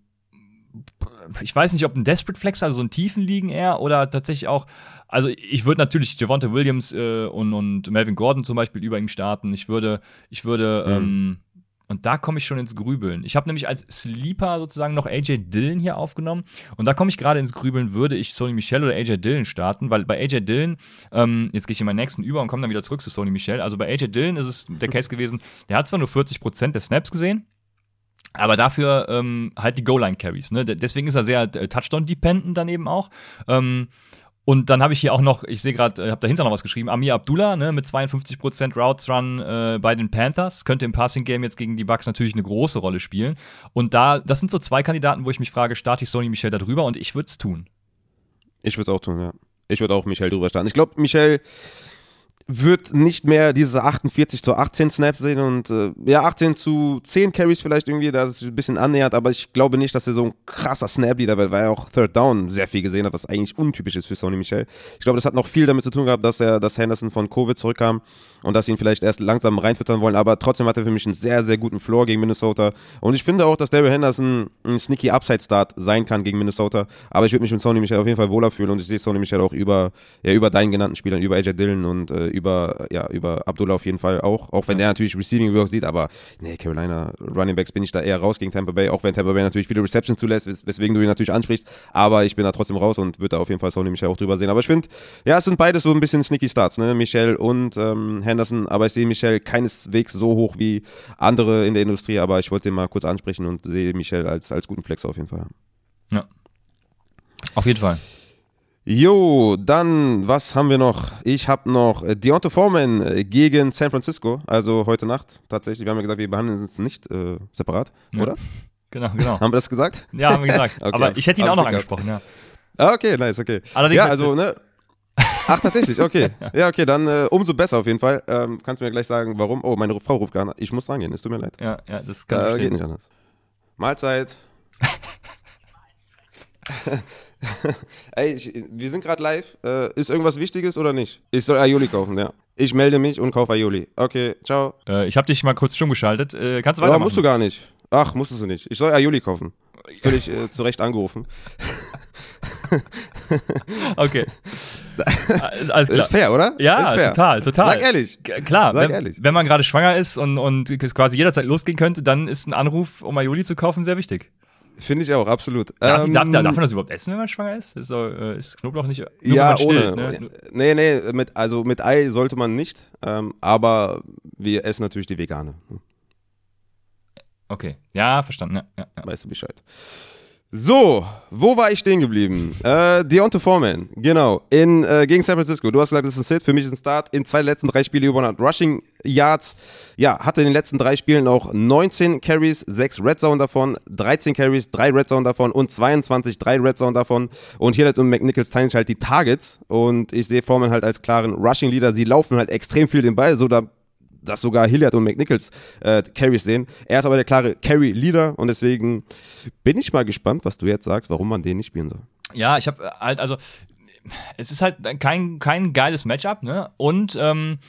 Ich weiß nicht, ob ein Desperate Flexer, also so ein tiefen liegen eher, oder tatsächlich auch, also ich würde natürlich Javonte Williams äh, und, und Melvin Gordon zum Beispiel über ihm starten. Ich würde, ich würde, mhm. ähm, und da komme ich schon ins Grübeln. Ich habe nämlich als Sleeper sozusagen noch AJ Dillon hier aufgenommen. Und da komme ich gerade ins Grübeln, würde ich Sony Michel oder AJ Dillon starten, weil bei AJ Dillon, ähm, jetzt gehe ich in meinen nächsten über und komme dann wieder zurück zu Sony Michel. Also bei AJ Dillon ist es der Case gewesen, der hat zwar nur 40% der Snaps gesehen, aber dafür ähm, halt die Goal-Line-Carries. Ne? Deswegen ist er sehr äh, Touchdown-dependent dann eben auch. Ähm, und dann habe ich hier auch noch, ich sehe gerade, ich äh, habe dahinter noch was geschrieben, Amir Abdullah ne, mit 52% Routes Run äh, bei den Panthers. Könnte im Passing Game jetzt gegen die Bucks natürlich eine große Rolle spielen. Und da, das sind so zwei Kandidaten, wo ich mich frage, starte ich Sony Michel da drüber und ich würde es tun. Ich würde es auch tun, ja. Ich würde auch Michel drüber starten. Ich glaube, Michel wird nicht mehr diese 48 zu 18 Snaps sehen und äh, ja, 18 zu 10 Carries vielleicht irgendwie, da ist es ein bisschen annähert, aber ich glaube nicht, dass er so ein krasser Snap-Leader wird, weil er auch Third Down sehr viel gesehen hat, was eigentlich untypisch ist für Sonny Michel. Ich glaube, das hat noch viel damit zu tun gehabt, dass er, dass Henderson von Covid zurückkam und dass sie ihn vielleicht erst langsam reinfüttern wollen, aber trotzdem hat er für mich einen sehr, sehr guten Floor gegen Minnesota und ich finde auch, dass Daryl Henderson ein sneaky Upside-Start sein kann gegen Minnesota, aber ich würde mich mit Sonny Michel auf jeden Fall wohler fühlen und ich sehe Sonny Michel auch über, ja, über deinen genannten Spielern, über AJ Dillon und äh, über, ja, über Abdullah auf jeden Fall auch. Auch wenn ja. der natürlich Receiving Work sieht, aber nee, Carolina Running Backs bin ich da eher raus gegen Tampa Bay, auch wenn Tampa Bay natürlich viele Receptions zulässt, wes weswegen du ihn natürlich ansprichst. Aber ich bin da trotzdem raus und würde da auf jeden Fall Sony Michel auch drüber sehen. Aber ich finde, ja, es sind beides so ein bisschen sneaky Starts, ne? Michel und ähm, Henderson, aber ich sehe Michel keineswegs so hoch wie andere in der Industrie, aber ich wollte den mal kurz ansprechen und sehe Michel als, als guten Flex auf jeden Fall. Ja. Auf jeden Fall. Jo, dann, was haben wir noch? Ich habe noch äh, Deontay Foreman äh, gegen San Francisco, also heute Nacht tatsächlich. Wir haben ja gesagt, wir behandeln es nicht äh, separat, ja. oder? Genau, genau. haben wir das gesagt? Ja, haben wir gesagt. okay. Aber ich hätte ihn auch noch angesprochen, ja. Ah, okay, nice, okay. Allerdings ja, also, ne? Ach, tatsächlich, okay. ja, okay, dann äh, umso besser auf jeden Fall. Ähm, kannst du mir gleich sagen, warum? Oh, meine Frau ruft gerade. Ich muss rangehen, es tut mir leid. Ja, ja, das kann äh, Geht nicht anders. Mahlzeit. Ey, ich, wir sind gerade live. Äh, ist irgendwas Wichtiges oder nicht? Ich soll Aioli kaufen, ja. Ich melde mich und kaufe Aioli. Okay, ciao. Äh, ich habe dich mal kurz stumm geschaltet. Äh, kannst du Ja, weitermachen? musst du gar nicht. Ach, musstest du nicht. Ich soll Aioli kaufen. Völlig äh, zu Recht angerufen. Okay. Alles klar. Ist fair, oder? Ja, ist fair. total, total. Sag ehrlich. G- Klar, Sag wenn, ehrlich. wenn man gerade schwanger ist und, und es quasi jederzeit losgehen könnte, dann ist ein Anruf, um Aioli zu kaufen, sehr wichtig. Finde ich auch, absolut. Darf, Ähm, darf, darf man das überhaupt essen, wenn man schwanger ist? Ist, äh, ist Knoblauch nicht ja, man stillt, ohne. ne? Nee, nee, mit, also mit Ei sollte man nicht. Ähm, aber wir essen natürlich die Vegane. Okay, ja, verstanden. Ja, ja, ja. Weißt du Bescheid. So, wo war ich stehen geblieben? Äh, Deontay Foreman, genau, in, äh, gegen San Francisco. Du hast gesagt, das ist ein Sit, für mich ist ein Start. In zwei letzten drei Spiele über 100 Rushing Yards. Ja, hatte in den letzten drei Spielen auch 19 Carries, 6 Red Zone davon, 13 Carries, 3 Red Zone davon und 22, 3 Red Zone davon. Und Hillard und McNichols teilen sich halt die Targets. Und ich sehe Foreman halt als klaren Rushing Leader. Sie laufen halt extrem viel den Ball, so da dass sogar Hilliard und McNichols äh, Carries sehen. Er ist aber der klare Carry-Leader und deswegen bin ich mal gespannt, was du jetzt sagst, warum man den nicht spielen soll. Ja, ich habe halt, also es ist halt kein, kein geiles Matchup, ne? Und ähm,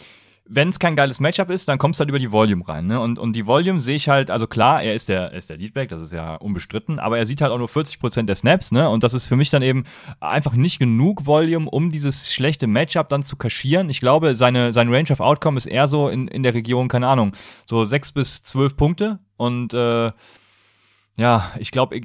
wenn es kein geiles Matchup ist, dann kommst du halt über die Volume rein, ne? Und, und die Volume sehe ich halt, also klar, er ist der, er ist der Leadback, das ist ja unbestritten, aber er sieht halt auch nur 40% der Snaps, ne? Und das ist für mich dann eben einfach nicht genug Volume, um dieses schlechte Matchup dann zu kaschieren. Ich glaube, seine, sein Range of Outcome ist eher so in, in der Region, keine Ahnung, so 6 bis 12 Punkte und äh, ja, ich glaube,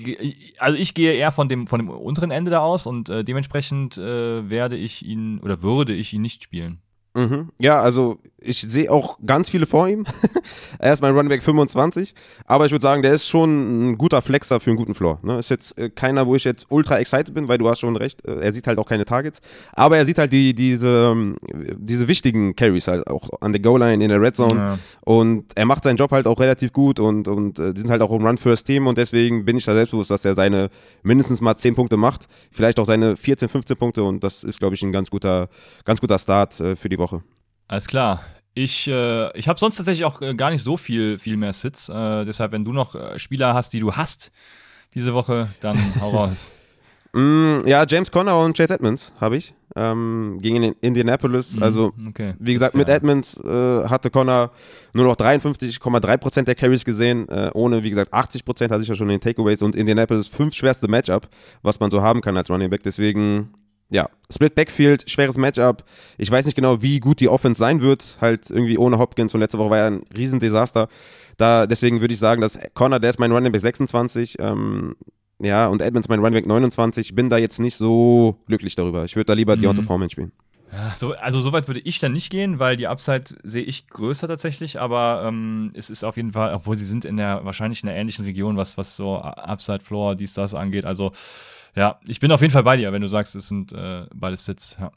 also ich gehe eher von dem, von dem unteren Ende da aus und äh, dementsprechend äh, werde ich ihn oder würde ich ihn nicht spielen. Mhm. Ja, also ich sehe auch ganz viele vor ihm. er ist mein Running Back 25, aber ich würde sagen, der ist schon ein guter Flexer für einen guten Floor. Ne? Ist jetzt äh, keiner, wo ich jetzt ultra excited bin, weil du hast schon recht, äh, er sieht halt auch keine Targets, aber er sieht halt die, diese, ähm, diese wichtigen Carries halt auch an der Goal-Line in der Red Zone Ja. und er macht seinen Job halt auch relativ gut und, und äh, sind halt auch im Run-First-Team und deswegen bin ich da selbstbewusst, dass er seine mindestens mal 10 Punkte macht, vielleicht auch seine 14, 15 Punkte und das ist, glaube ich, ein ganz guter, ganz guter Start äh, für die Woche. Alles klar. Ich, äh, ich habe sonst tatsächlich auch äh, gar nicht so viel, viel mehr Sits. Äh, deshalb, wenn du noch äh, Spieler hast, die du hast diese Woche, dann hau raus. Mm, ja, James Conner und Chase Edmonds habe ich ähm, gegen den Indianapolis. Also, Mhm, okay. wie gesagt, mit Edmonds äh, hatte Connor nur noch 53,3% der Carries gesehen. Ohne, wie gesagt, 80% hatte ich ja schon in den Takeaways und Indianapolis fünf schwerste Matchup, was man so haben kann als Running Back. Deswegen, ja, Split Backfield, schweres Matchup. Ich weiß nicht genau, wie gut die Offense sein wird. Halt irgendwie ohne Hopkins und letzte Woche war ja ein Riesendesaster. Da, deswegen würde ich sagen, dass Connor, der ist mein Running Back 26. Ähm, ja, und Edmonds mein Running Back 29. Bin da jetzt nicht so glücklich darüber. Ich würde da lieber Mhm. Deontay Foreman spielen. Ja, so, also so weit würde ich dann nicht gehen, weil die Upside sehe ich größer tatsächlich, aber ähm, es ist auf jeden Fall, obwohl sie sind in der wahrscheinlich in der ähnlichen Region, was, was so Upside Floor, dies, das angeht. Also ja, ich bin auf jeden Fall bei dir, wenn du sagst, es sind äh, beides Sits. Ja.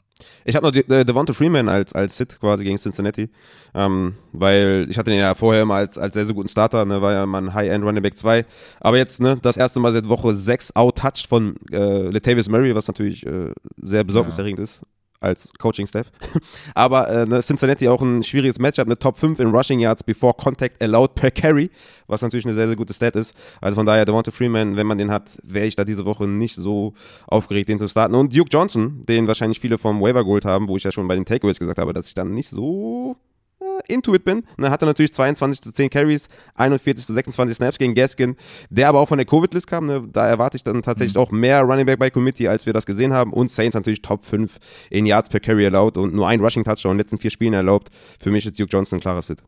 Ich habe noch De äh, Devonta Freeman als, als Sit quasi gegen Cincinnati, ähm, weil ich hatte den ja vorher immer als, als sehr, sehr guten Starter, ne, war ja mal ein High-End Running Back 2. Aber jetzt, ne, das erste Mal seit Woche 6 out-touched von äh, Latavius Murray, was natürlich äh, sehr besorgniserregend ist als Coaching-Staff. Aber äh, ne, Cincinnati auch ein schwieriges Matchup mit Top 5 in Rushing Yards before Contact allowed per Carry, was natürlich eine sehr, sehr gute Stat ist. Also von daher, Devonta Freeman, wenn man den hat, wäre ich da diese Woche nicht so aufgeregt, den zu starten. Und Duke Johnson, den wahrscheinlich viele vom Waiver geholt haben, wo ich ja schon bei den Takeaways gesagt habe, dass ich dann nicht so äh, into it bin. Ne, hatte natürlich 22 zu 10 Carries, 41 zu 26 Snaps gegen Gaskin, der aber auch von der Covid-List kam. Ne, da erwarte ich dann tatsächlich auch mehr Running Back bei Committee, als wir das gesehen haben. Und Saints natürlich Top 5 in Yards per Carry erlaubt und nur ein Rushing Touchdown in den letzten vier Spielen erlaubt. Für mich ist Duke Johnson ein klarer Sit.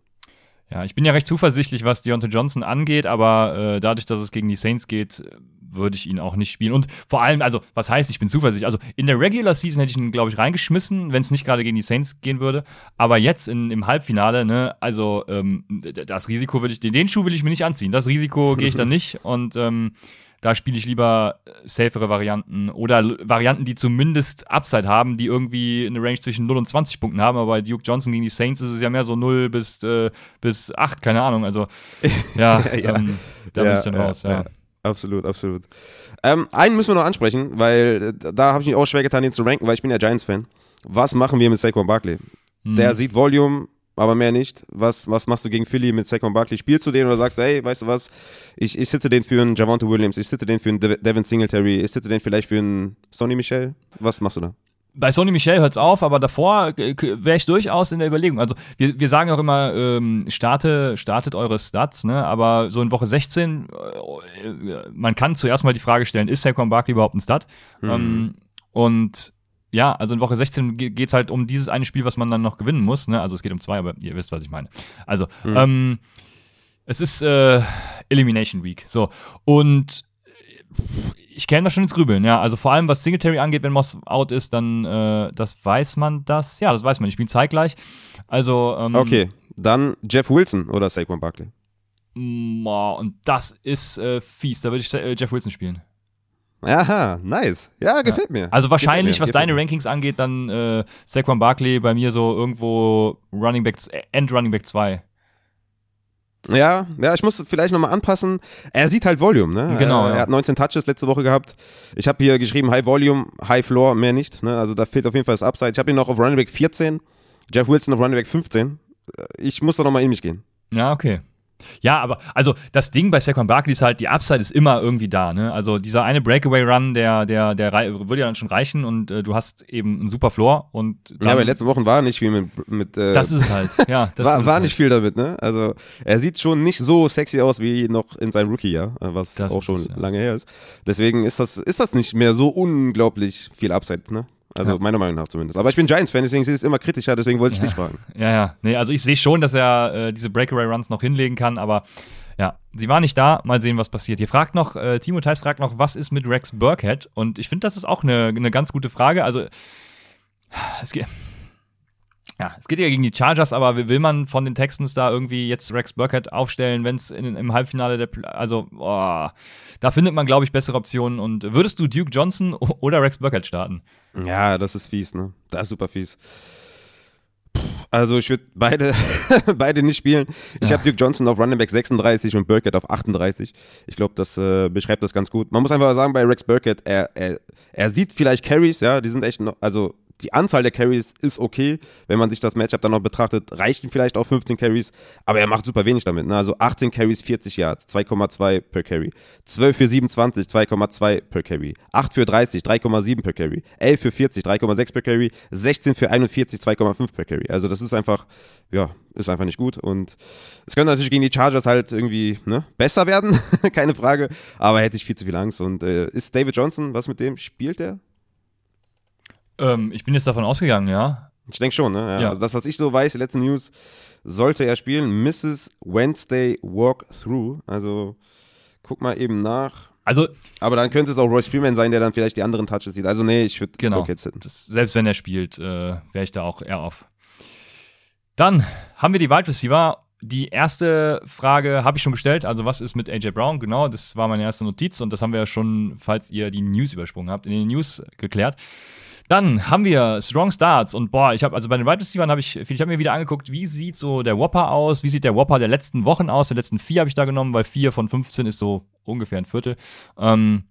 Ja, ich bin ja recht zuversichtlich, was Deontay Johnson angeht, aber äh, dadurch, dass es gegen die Saints geht, würde ich ihn auch nicht spielen. Und vor allem, also, was heißt, ich bin zuversichtlich? Also, in der Regular Season hätte ich ihn, glaube ich, reingeschmissen, wenn es nicht gerade gegen die Saints gehen würde. Aber jetzt in, im Halbfinale, ne, also, ähm, das Risiko würde ich, den, den Schuh will ich mir nicht anziehen. Das Risiko gehe ich dann nicht. Und ähm, da spiele ich lieber äh, safere Varianten oder Varianten, die zumindest Upside haben, die irgendwie eine Range zwischen 0 und 20 Punkten haben. Aber bei Duke Johnson gegen die Saints ist es ja mehr so 0 bis, äh, bis 8, keine Ahnung. Also, ja, Ja. Ähm, da bin ich dann raus, ja. Absolut, absolut. Ähm, einen müssen wir noch ansprechen, weil äh, da habe ich mich auch schwer getan, ihn zu ranken, weil ich bin ja Giants-Fan. Was machen wir mit Saquon Barkley? Hm. Der sieht Volume aber mehr nicht. Was, was machst du gegen Philly mit Saquon Barkley? Spielst du den oder sagst du, hey, weißt du was, ich, ich sitze den für einen Javante Williams, ich sitze den für einen Devin Singletary, ich sitze den vielleicht für einen Sonny Michel? Was machst du da? Bei Sony Michel hört es auf, aber davor wäre ich durchaus in der Überlegung. Also wir, wir sagen auch immer, ähm, starte, startet eure Stats, ne? aber so in Woche 16, äh, man kann zuerst mal die Frage stellen, ist Saquon Barkley überhaupt ein Stat? Mhm. Ähm, und ja, also in Woche 16 geht es halt um dieses eine Spiel, was man dann noch gewinnen muss. Ne? Also es geht um zwei, aber ihr wisst, was ich meine. Also, mhm. ähm, es ist äh, Elimination Week. So. Und ich kenne das schon ins Grübeln, ja. Also vor allem, was Singletary angeht, wenn Moss out ist, dann äh, das weiß man das. Ja, das weiß man. Ich spiele zeitgleich. Also, ähm, Okay, dann Jeff Wilson oder Saquon Barkley. Und das ist äh, fies. Da würde ich äh, Jeff Wilson spielen. Aha, nice. Ja, gefällt mir. Also wahrscheinlich, mir, was deine mir. Rankings angeht, dann äh, Saquon Barkley bei mir so irgendwo Running Back, End Running Back 2. Ja, ja, ich muss vielleicht nochmal anpassen. Er sieht halt Volume, ne? Genau. Er, ja. er hat 19 Touches letzte Woche gehabt. Ich habe hier geschrieben High Volume, High Floor, mehr nicht. Ne? Also da fehlt auf jeden Fall das Upside. Ich habe ihn noch auf Running Back 14, Jeff Wilson auf Running Back 15. Ich muss da nochmal in mich gehen. Ja, okay. Ja, aber also das Ding bei Saquon Barkley ist halt, die Upside ist immer irgendwie da. Ne? Also dieser eine Breakaway-Run, der, der, der würde ja dann schon reichen und äh, du hast eben einen super Floor. Und ja, aber letzten Wochen war nicht viel mit. mit äh, das ist es halt, ja. war war halt. nicht viel damit, ne? Also er sieht schon nicht so sexy aus wie noch in seinem Rookie-Jahr, äh, was das auch schon es, ja. lange her ist. Deswegen ist das, ist das nicht mehr so unglaublich viel Upside, ne? Also ja. meiner Meinung nach zumindest. Aber ich bin Giants-Fan, deswegen sehe ich es immer kritischer, deswegen wollte ich ja. dich fragen. Ja, ja. Nee, also ich sehe schon, dass er äh, diese Breakaway-Runs noch hinlegen kann, aber ja, sie war nicht da. Mal sehen, was passiert. Hier fragt noch, äh, Timo Theis fragt noch, was ist mit Rex Burkhead? Und ich finde, das ist auch eine, eine ganz gute Frage. Also, es geht. Ja, es geht ja gegen die Chargers, aber will man von den Texans da irgendwie jetzt Rex Burkhead aufstellen, wenn es im Halbfinale der. Also, oh, da findet man, glaube ich, bessere Optionen. Und würdest du Duke Johnson oder Rex Burkhead starten? Ja, das ist fies, ne? Das ist super fies. Also ich würde beide, beide nicht spielen. Ich ja. habe Duke Johnson auf Running Back 36 und Burkett auf 38. Ich glaube, das äh, beschreibt das ganz gut. Man muss einfach sagen, bei Rex Burkett, er, er, er sieht vielleicht Carries, ja, die sind echt noch, also die Anzahl der Carries ist okay. Wenn man sich das Matchup dann noch betrachtet, reicht ihm vielleicht auch 15 Carries, aber er macht super wenig damit. Ne? Also 18 Carries, 40 Yards, 2,2 per Carry. 12 für 27, 2,2 per Carry. 8 für 30, 3,7 per Carry. 11 für 40, 3,6 per Carry. 16 für 41, 2,5 per Carry. Also das ist einfach, ja, ist einfach nicht gut. Und es könnte natürlich gegen die Chargers halt irgendwie ne, besser werden, keine Frage. Aber hätte ich viel zu viel Angst. Und äh, ist David Johnson, was mit dem? Spielt der? Ähm, ich bin jetzt davon ausgegangen, ja. Ich denke schon, ne? Ja. ja. Also das, was ich so weiß, die letzten News, sollte er spielen. Mrs. Wednesday Walkthrough. Also guck mal eben nach. Also, aber dann könnte es auch Royce Freeman sein, der dann vielleicht die anderen Touches sieht. Also nee, ich würde genau, jetzt hitten. Das, selbst wenn er spielt, äh, wäre ich da auch eher auf. Dann haben wir die Wide Receiver. Die erste Frage habe ich schon gestellt. Also, was ist mit AJ Brown? Genau, das war meine erste Notiz und das haben wir ja schon, falls ihr die News übersprungen habt, in den News geklärt. Dann haben wir Strong Starts und boah, ich habe also bei den Wide Receivers habe ich, ich habe mir wieder angeguckt, wie sieht so der Whopper aus, wie sieht der Whopper der letzten Wochen aus, der letzten vier habe ich da genommen, weil vier von 15 ist so ungefähr ein Viertel. Ähm,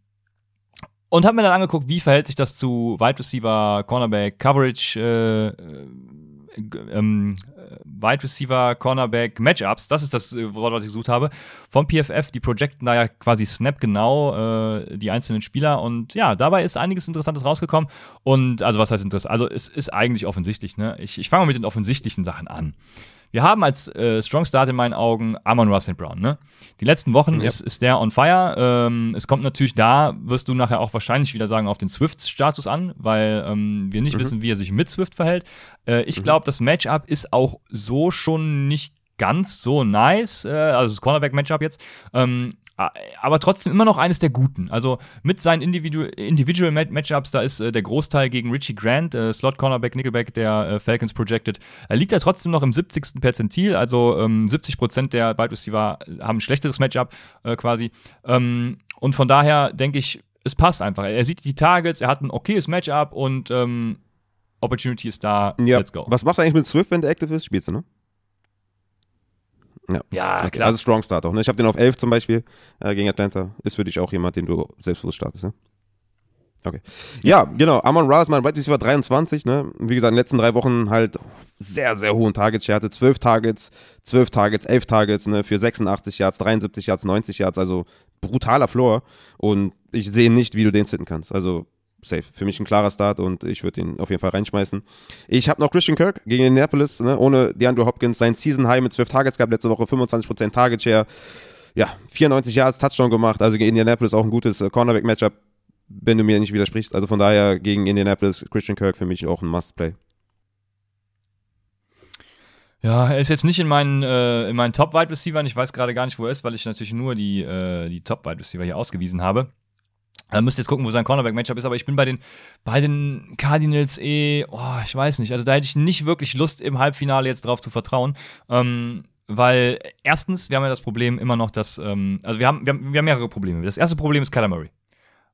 und habe mir dann angeguckt, wie verhält sich das zu Wide Receiver, Cornerback, Coverage, äh, äh ähm, Wide Receiver, Cornerback, Matchups, das ist das äh, Wort, was ich gesucht habe, vom PFF. Die projecten da ja quasi Snap genau äh, die einzelnen Spieler und ja, dabei ist einiges Interessantes rausgekommen. Und also, was heißt interessant? Also, es ist eigentlich offensichtlich, ne? Ich, ich fange mal mit den offensichtlichen Sachen an. Wir haben als äh, Strong Start in meinen Augen Amon Russell Brown. Ne? Die letzten Wochen ja. ist, ist der on fire. Ähm, es kommt natürlich da, wirst du nachher auch wahrscheinlich wieder sagen, auf den Swift-Status an, weil ähm, wir nicht mhm. wissen, wie er sich mit Swift verhält. Äh, ich mhm. glaube, das Matchup ist auch so schon nicht ganz so nice, äh, also das Cornerback-Matchup jetzt. Ähm, aber trotzdem immer noch eines der guten. Also mit seinen Individu Individual Matchups, da ist äh, der Großteil gegen Richie Grant, äh, Slot Cornerback, Nickelback der äh, Falcons projected, Er liegt er trotzdem noch im 70. Perzentil, also ähm, 70% der Wide Receiver haben ein schlechteres Matchup äh, quasi. Ähm, und von daher denke ich, es passt einfach. Er sieht die Targets, er hat ein okayes Matchup und ähm, Opportunity ist da. Ja. Let's go. Was machst du eigentlich mit Swift, wenn der active ist? Spielst du, ne? Ja, ja okay. klar. Also Strong Start auch. Ne? Ich habe den auf 11 zum Beispiel äh, gegen Atlanta. Ist für dich auch jemand, den du selbstbewusst startest, ne? Okay. Ja, genau. Amon Ra ist mein Wide Receiver 23, ne? Wie gesagt, in den letzten drei Wochen halt sehr, sehr hohen Targets. Er hatte 12 Targets, 12 Targets, 11 Targets ne, für 86 Yards, 73 Yards, 90 Yards, also brutaler Floor. Und ich sehe nicht, wie du den sitten kannst. Also safe. Für mich ein klarer Start und ich würde ihn auf jeden Fall reinschmeißen. Ich habe noch Christian Kirk gegen Indianapolis, ne, ohne DeAndre Hopkins, sein Season High mit 12 Targets gab letzte Woche, 25% Target Share. Ja, 94 Yards Touchdown gemacht, also gegen Indianapolis auch ein gutes äh, Cornerback-Matchup, wenn du mir nicht widersprichst. Also von daher gegen Indianapolis, Christian Kirk für mich auch ein Must-Play. Ja, er ist jetzt nicht in meinen, äh, in meinen Top-Wide Receivern. Ich weiß gerade gar nicht, wo er ist, weil ich natürlich nur die, äh, die Top-Wide Receiver hier ausgewiesen habe. Da müsst ihr jetzt gucken, wo sein Cornerback-Matchup ist, aber ich bin bei den, bei den Cardinals eh, oh, ich weiß nicht. Also da hätte ich nicht wirklich Lust, im Halbfinale jetzt drauf zu vertrauen. Ähm, weil erstens, wir haben ja das Problem immer noch, dass, ähm, also wir haben, wir, haben, wir haben mehrere Probleme. Das erste Problem ist Kyler Murray.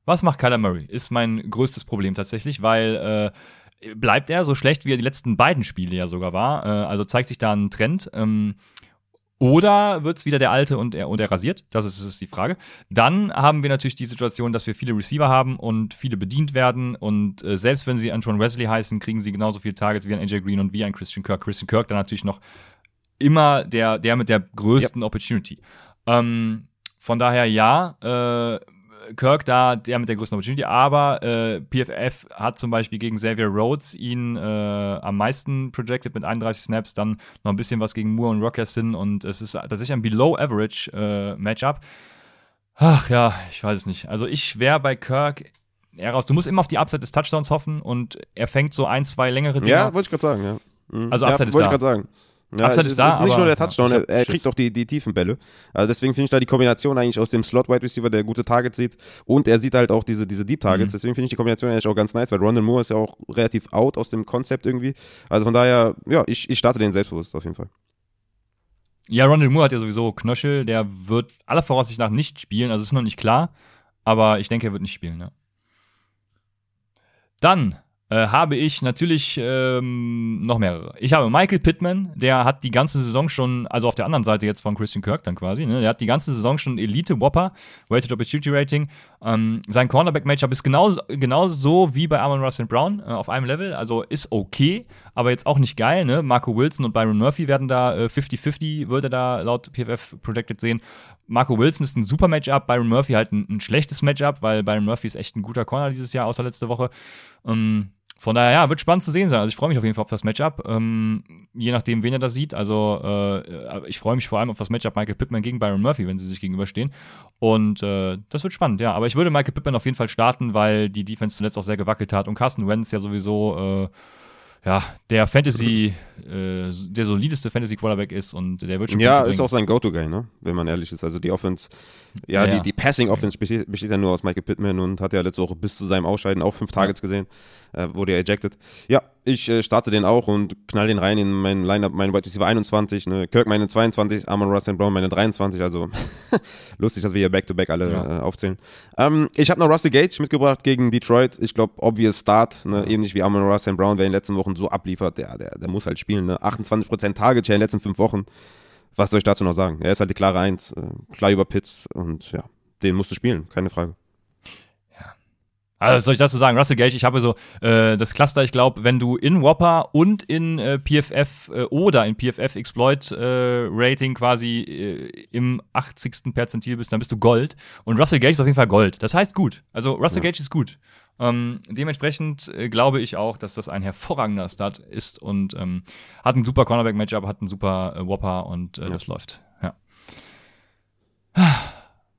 Was macht Kyler Murray? Ist mein größtes Problem tatsächlich, weil äh, bleibt er so schlecht, wie er die letzten beiden Spiele ja sogar war. Äh, also zeigt sich da ein Trend. Ähm, oder wird es wieder der alte und er, und er rasiert? Das ist, ist die Frage. Dann haben wir natürlich die Situation, dass wir viele Receiver haben und viele bedient werden. Und äh, selbst wenn sie Antoine Wesley heißen, kriegen sie genauso viele Targets wie ein AJ Green und wie ein Christian Kirk. Christian Kirk dann natürlich noch immer der, der mit der größten yep. Opportunity. Ähm, von daher ja, äh, Kirk da der mit der größten Opportunity, aber äh, PFF hat zum Beispiel gegen Xavier Rhodes ihn äh, am meisten projected mit 31 Snaps, dann noch ein bisschen was gegen Moore und Rockerson und es ist tatsächlich ein Below-Average äh, Matchup. Ach ja, ich weiß es nicht. Also ich wäre bei Kirk eher raus. Du musst immer auf die Upside des Touchdowns hoffen und er fängt so ein, zwei längere Dinger. Ja, wollte ich gerade sagen, ja. Mhm. Also Upside ja, ist da. Wollte ich gerade sagen. Ja, Upside es ist, da, ist nicht nur der Touchdown, ja, er, kriegt auch die, die tiefen Bälle. Also deswegen finde ich da die Kombination eigentlich aus dem Slot-Wide Receiver, der gute Targets sieht, und er sieht halt auch diese, diese Deep Targets. Mhm. Deswegen finde ich die Kombination eigentlich auch ganz nice, weil Rondon Moore ist ja auch relativ out aus dem Konzept irgendwie. Also von daher, ja, ich, ich starte den selbstbewusst auf jeden Fall. Ja, Rondon Moore hat ja sowieso Knöchel, der wird aller Voraussicht nach nicht spielen, also ist noch nicht klar, aber ich denke, er wird nicht spielen, ja. Dann äh, habe ich natürlich ähm, noch mehrere. Ich habe Michael Pittman, der hat die ganze Saison schon, also auf der anderen Seite jetzt von Christian Kirk dann quasi, ne, der hat die ganze Saison schon Elite Whopper, Weighted Opportunity Rating. Ähm, sein Cornerback-Matchup ist genauso, genauso wie bei Amon Russell Brown äh, auf einem Level, also ist okay, aber jetzt auch nicht geil. Ne? Marco Wilson und Byron Murphy werden da 50-50, äh, würde da laut PFF projected sehen. Marco Wilson ist ein super Matchup, Byron Murphy halt ein, ein schlechtes Matchup, weil Byron Murphy ist echt ein guter Corner dieses Jahr, außer letzte Woche. Ähm, von daher, ja, wird spannend zu sehen sein. Also ich freue mich auf jeden Fall auf das Matchup, ähm, je nachdem, wen er da sieht. Also äh, ich freue mich vor allem auf das Matchup Michael Pittman gegen Byron Murphy, wenn sie sich gegenüberstehen. Und äh, das wird spannend, ja. Aber ich würde Michael Pittman auf jeden Fall starten, weil die Defense zuletzt auch sehr gewackelt hat und Carson Wentz ja sowieso äh, ja, der Fantasy, äh, der solideste Fantasy-Quarterback ist und der wird schon. Ja, ist auch sein Go-To-Guy, ne? Wenn man ehrlich ist. Also die Offense, ja, ja. die, die Passing-Offense besteht, besteht, ja nur aus Michael Pittman und hat ja letzte Woche bis zu seinem Ausscheiden auch fünf Targets gesehen, äh, wurde er ejected. Ja, ich äh, starte den auch und knall den rein in mein Lineup, meine Wide Receiver 21, ne? Kirk meine 22, Amon Russell Brown meine 23, also lustig, dass wir hier Back-to-Back -back alle ja. äh, aufzählen. Ähm, ich habe noch Rusty Gage mitgebracht gegen Detroit. Ich glaube, obvious Start, ne? ähnlich wie Amon Russell Brown, wer in den letzten Wochen so abliefert, der, der, der muss halt spielen. Ne? 28% Target Share in den letzten fünf Wochen. Was soll ich dazu noch sagen? Er ist halt die klare Eins, äh, klar über Pitts und ja, den musst du spielen, keine Frage. Also, was soll ich dazu sagen? Russell Gage, ich habe so äh, das Cluster, ich glaube, wenn du in Whopper und in äh, PFF äh, oder in PFF Exploit äh, Rating quasi äh, im 80. Perzentil bist, dann bist du Gold. Und Russell Gage ist auf jeden Fall Gold. Das heißt gut. Also Russell ja. Gage ist gut. Ähm, dementsprechend äh, glaube ich auch, dass das ein hervorragender Start ist und ähm, hat ein super Cornerback-Matchup, hat einen super Whopper und ja. das läuft. Ja.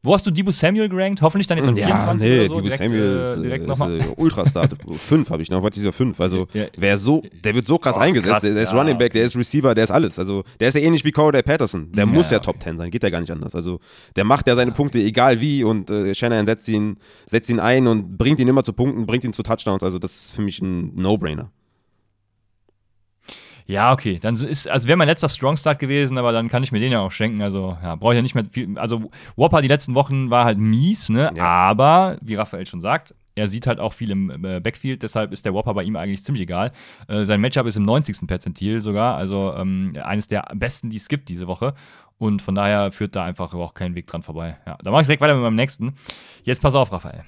Wo hast du Dibu Samuel gerankt? Hoffentlich dann jetzt an ja, 24 nee, oder so. Dibu direkt, Samuel äh, ist, direkt ist, Ist, äh, Ultrastar. fünf habe ich noch. Was ist dieser fünf? Also, ja, wer so, der wird so krass oh, eingesetzt. Krass, der ist ja, Running Back, der ist Receiver, der ist alles. Also, der ist ja ähnlich wie Corey Patterson. Der muss ja okay. Top 10 sein. Geht ja gar nicht anders. Also, der macht ja seine Punkte egal wie und äh, Shanahan setzt ihn, setzt ihn ein und bringt ihn immer zu Punkten, bringt ihn zu Touchdowns. Also, das ist für mich ein No-Brainer. Ja, okay. Dann ist, also wäre mein letzter Strong Start gewesen, aber dann kann ich mir den ja auch schenken. Also, ja, brauche ich ja nicht mehr viel. Also, Whopper die letzten Wochen war halt mies, ne? Ja. Aber, wie Raphael schon sagt, er sieht halt auch viel im äh, Backfield, deshalb ist der Whopper bei ihm eigentlich ziemlich egal. Äh, sein Matchup ist im 90. Perzentil sogar, also ähm, eines der besten, die es gibt diese Woche. Und von daher führt da einfach auch kein Weg dran vorbei. Ja, da mache ich direkt weiter mit meinem nächsten. Jetzt pass auf, Raphael.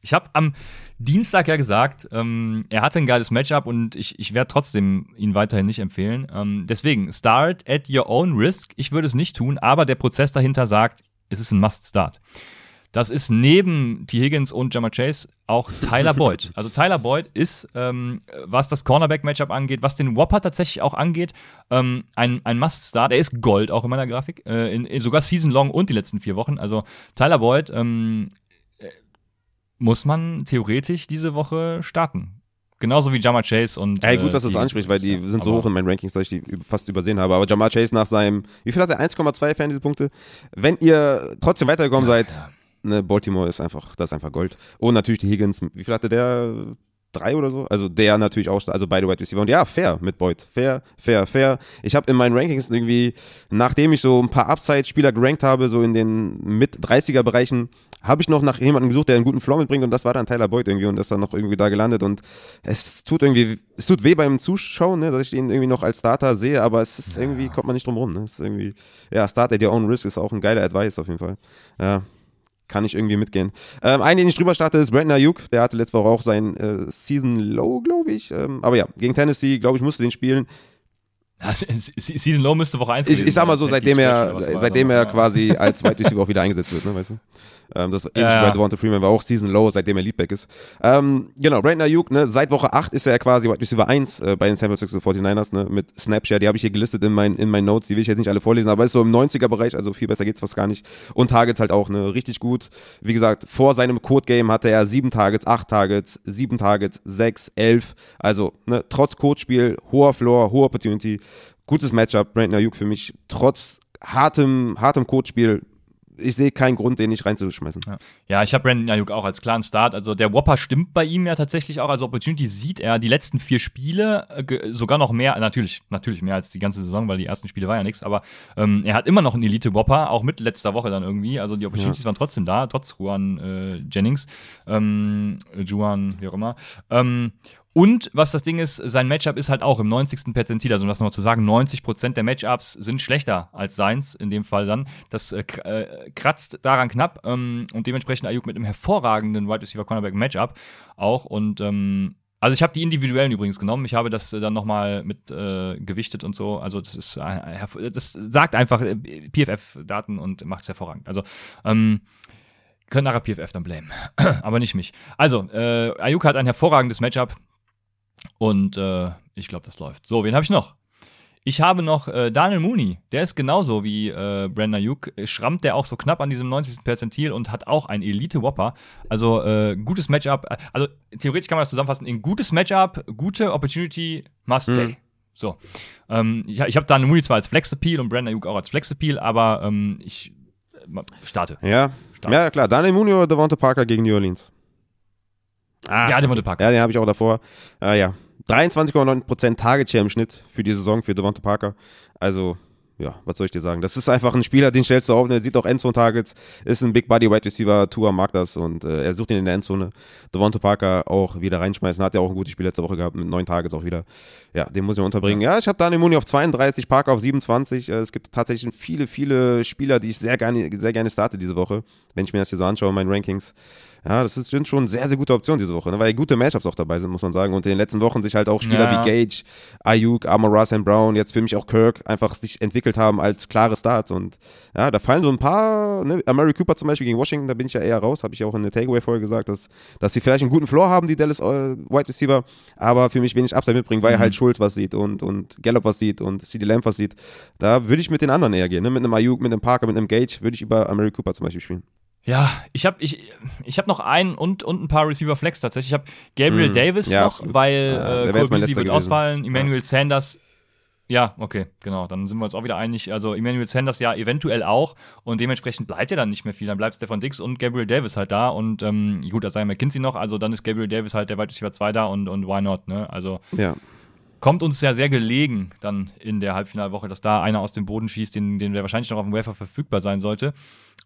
Ich habe am Dienstag ja gesagt, ähm, er hatte ein geiles Matchup und ich, ich werde trotzdem ihn weiterhin nicht empfehlen. Ähm, deswegen, start at your own risk. Ich würde es nicht tun, aber der Prozess dahinter sagt, es ist ein Must-Start. Das ist neben T. Higgins und Jammer Chase auch Tyler Boyd. Also Tyler Boyd ist, ähm, was das Cornerback-Matchup angeht, was den Whopper tatsächlich auch angeht, ähm, ein, ein Must-Start. Er ist Gold auch in meiner Grafik, äh, in, sogar Season-Long und die letzten vier Wochen. Also Tyler Boyd ähm, äh, muss man theoretisch diese Woche starten. Genauso wie Jamar Chase und. Ey, gut, dass du es ansprichst, weil die sind so hoch in meinen Rankings, dass ich die fast übersehen habe. Aber Jamar Chase nach seinem, wie viel hat er? 1,2 Fantasy-Punkte. Wenn ihr trotzdem weitergekommen ja, seid, ja ne, Baltimore ist einfach, das ist einfach Gold. Und natürlich die Higgins, wie viel hatte der? Drei oder so? Also der natürlich auch, also beide Wide Receiver. Und ja, fair mit Boyd. Fair, fair, fair. Ich habe in meinen Rankings irgendwie, nachdem ich so ein paar Upside-Spieler gerankt habe, so in den Mit-30er-Bereichen, habe ich noch nach jemandem gesucht, der einen guten Floor mitbringt und das war dann Tyler Boyd irgendwie und das dann noch irgendwie da gelandet und es tut irgendwie, es tut weh beim Zuschauen, ne, dass ich ihn irgendwie noch als Starter sehe, aber es ist irgendwie, kommt man nicht drum rum, ne? Es ist irgendwie, ja, Start at your own risk ist auch ein geiler Advice auf jeden Fall. Ja, kann ich irgendwie mitgehen. Ähm, einen, den ich drüber starte, ist Brandon Ayuk. Der hatte letzte Woche auch sein äh, Season Low, glaube ich. Ähm, aber ja, gegen Tennessee, glaube ich, musste den spielen. Season Low müsste Woche 1 Ich, ich sag mal so, seitdem er, seitdem er quasi als Wide Receiver auch wieder eingesetzt wird, ne, weißt du? Ähm, das ähnlich ja, bei Devonta Freeman war auch Season Low, seitdem er Leadback ist. Ähm, genau, Brandon Ayuk, ne, seit Woche 8 ist er quasi Wide Receiver 1 äh, bei den San Francisco 49ers, ne, mit Snapshare, die habe ich hier gelistet in meinen in meinen Notes, die will ich jetzt nicht alle vorlesen, aber ist so im 90er-Bereich, also viel besser geht's fast gar nicht. Und Targets halt auch, ne, richtig gut. Wie gesagt, vor seinem Code-Game hatte er 7 Targets, 8 Targets, 7 Targets, 6, 11. Also, ne, trotz Codespiel, hoher Floor, hohe Opportunity, gutes Matchup, Brandon Ayuk für mich, trotz hartem, hartem Codespiel ich sehe keinen Grund, den nicht reinzuschmeißen. Ja, ja ich habe Brandon Ayuk auch als klaren Start. Also der Whopper stimmt bei ihm ja tatsächlich auch. Also Opportunity sieht er die letzten vier Spiele äh, sogar noch mehr, natürlich, natürlich mehr als die ganze Saison, weil die ersten Spiele war ja nichts, aber ähm, er hat immer noch einen Elite-Whopper, auch mit letzter Woche dann irgendwie. Also die Opportunities ja. waren trotzdem da, trotz Juan äh, Jennings, ähm, Juan, wie auch immer. Ähm, und was das Ding ist, sein Matchup ist halt auch im 90. Perzentil. Also, um das nochmal zu sagen, 90% der Matchups sind schlechter als seins, in dem Fall dann. Das äh, äh, kratzt daran knapp. Ähm, und dementsprechend Ayuk mit einem hervorragenden Wide Receiver Cornerback Matchup auch. Und ähm, also ich habe die individuellen übrigens genommen. Ich habe das dann nochmal mit äh, gewichtet und so. Also das ist äh, das sagt einfach äh, PFF-Daten und macht es hervorragend. Also ähm, können nachher PFF dann blamen, aber nicht mich. Also äh, Ayuk hat ein hervorragendes Matchup. Und äh, ich glaube, das läuft. So, wen habe ich noch? Ich habe noch äh, Daniel Mooney. Der ist genauso wie äh, Brandon Ayuk. Schrammt der auch so knapp an diesem 90. Perzentil und hat auch ein Elite-Whopper. Also äh, gutes Matchup. Also theoretisch kann man das zusammenfassen in gutes Matchup, gute Opportunity, must. Mhm. So. Ähm, ich ich habe Daniel Mooney zwar als Flex-Appeal und Brandon Ayuk auch als Flex-Appeal, aber ähm, ich äh, starte. Ja. Starte. ja, klar. Daniel Mooney oder Devonta Parker gegen New Orleans? Ah, ja, Devonta Parker. Ja, den habe ich auch davor. Äh, ja, 23,9% Target Share im Schnitt für die Saison für Devonta Parker. Also, ja, was soll ich dir sagen? Das ist einfach ein Spieler, den stellst du auf, der sieht auch Endzone-Targets, ist ein Big Body Wide Receiver, Tour mag das und äh, er sucht ihn in der Endzone. Devonta Parker auch wieder reinschmeißen, hat ja auch ein gutes Spiel letzte Woche gehabt mit neun Targets auch wieder. Ja, den muss ich unterbringen. Ja, ich habe Daniel Mooney auf 32, Parker auf 27. Äh, es gibt tatsächlich viele, viele Spieler, die ich sehr gerne, sehr gerne starte diese Woche, wenn ich mir das hier so anschaue, meine Rankings. Ja, das ist, sind schon sehr, sehr gute Optionen diese Woche, ne? weil gute Matchups auch dabei sind, muss man sagen. Und in den letzten Wochen sich halt auch Spieler ja. wie Gage, Ayuk, Amor Russell Brown, jetzt für mich auch Kirk, einfach sich entwickelt haben als klare Starts. Und ja, da fallen so ein paar, ne? Amari Cooper zum Beispiel gegen Washington, da bin ich ja eher raus, habe ich ja auch in der Takeaway-Folge gesagt, dass, dass sie vielleicht einen guten Floor haben, die Dallas äh, Wide Receiver, aber für mich wenig Upside mitbringen, weil mhm. halt Schulz was sieht und, und Gallup was sieht und CD Lamb was sieht. Da würde ich mit den anderen eher gehen, ne? mit einem Ayuk, mit einem Parker, mit einem Gage, würde ich über Amari Cooper zum Beispiel spielen. Ja, ich habe ich, ich hab noch einen und, und ein paar Receiver Flex tatsächlich. Ich habe Gabriel mm, Davis ja, noch, absolut. weil ja, äh, Cole Beasley wird ausfallen. Emmanuel ja. Sanders, ja, okay, genau. Dann sind wir uns auch wieder einig. Also Emmanuel Sanders ja eventuell auch und dementsprechend bleibt ja dann nicht mehr viel. Dann bleibt Stefan Dix und Gabriel Davis halt da und ähm, gut, da sei McKinsey noch. Also dann ist Gabriel Davis halt der Wide Receiver 2 da und, und why not, ne? Also ja kommt uns ja sehr gelegen dann in der Halbfinalwoche, dass da einer aus dem Boden schießt, den, den der wahrscheinlich noch auf dem Wafer verfügbar sein sollte.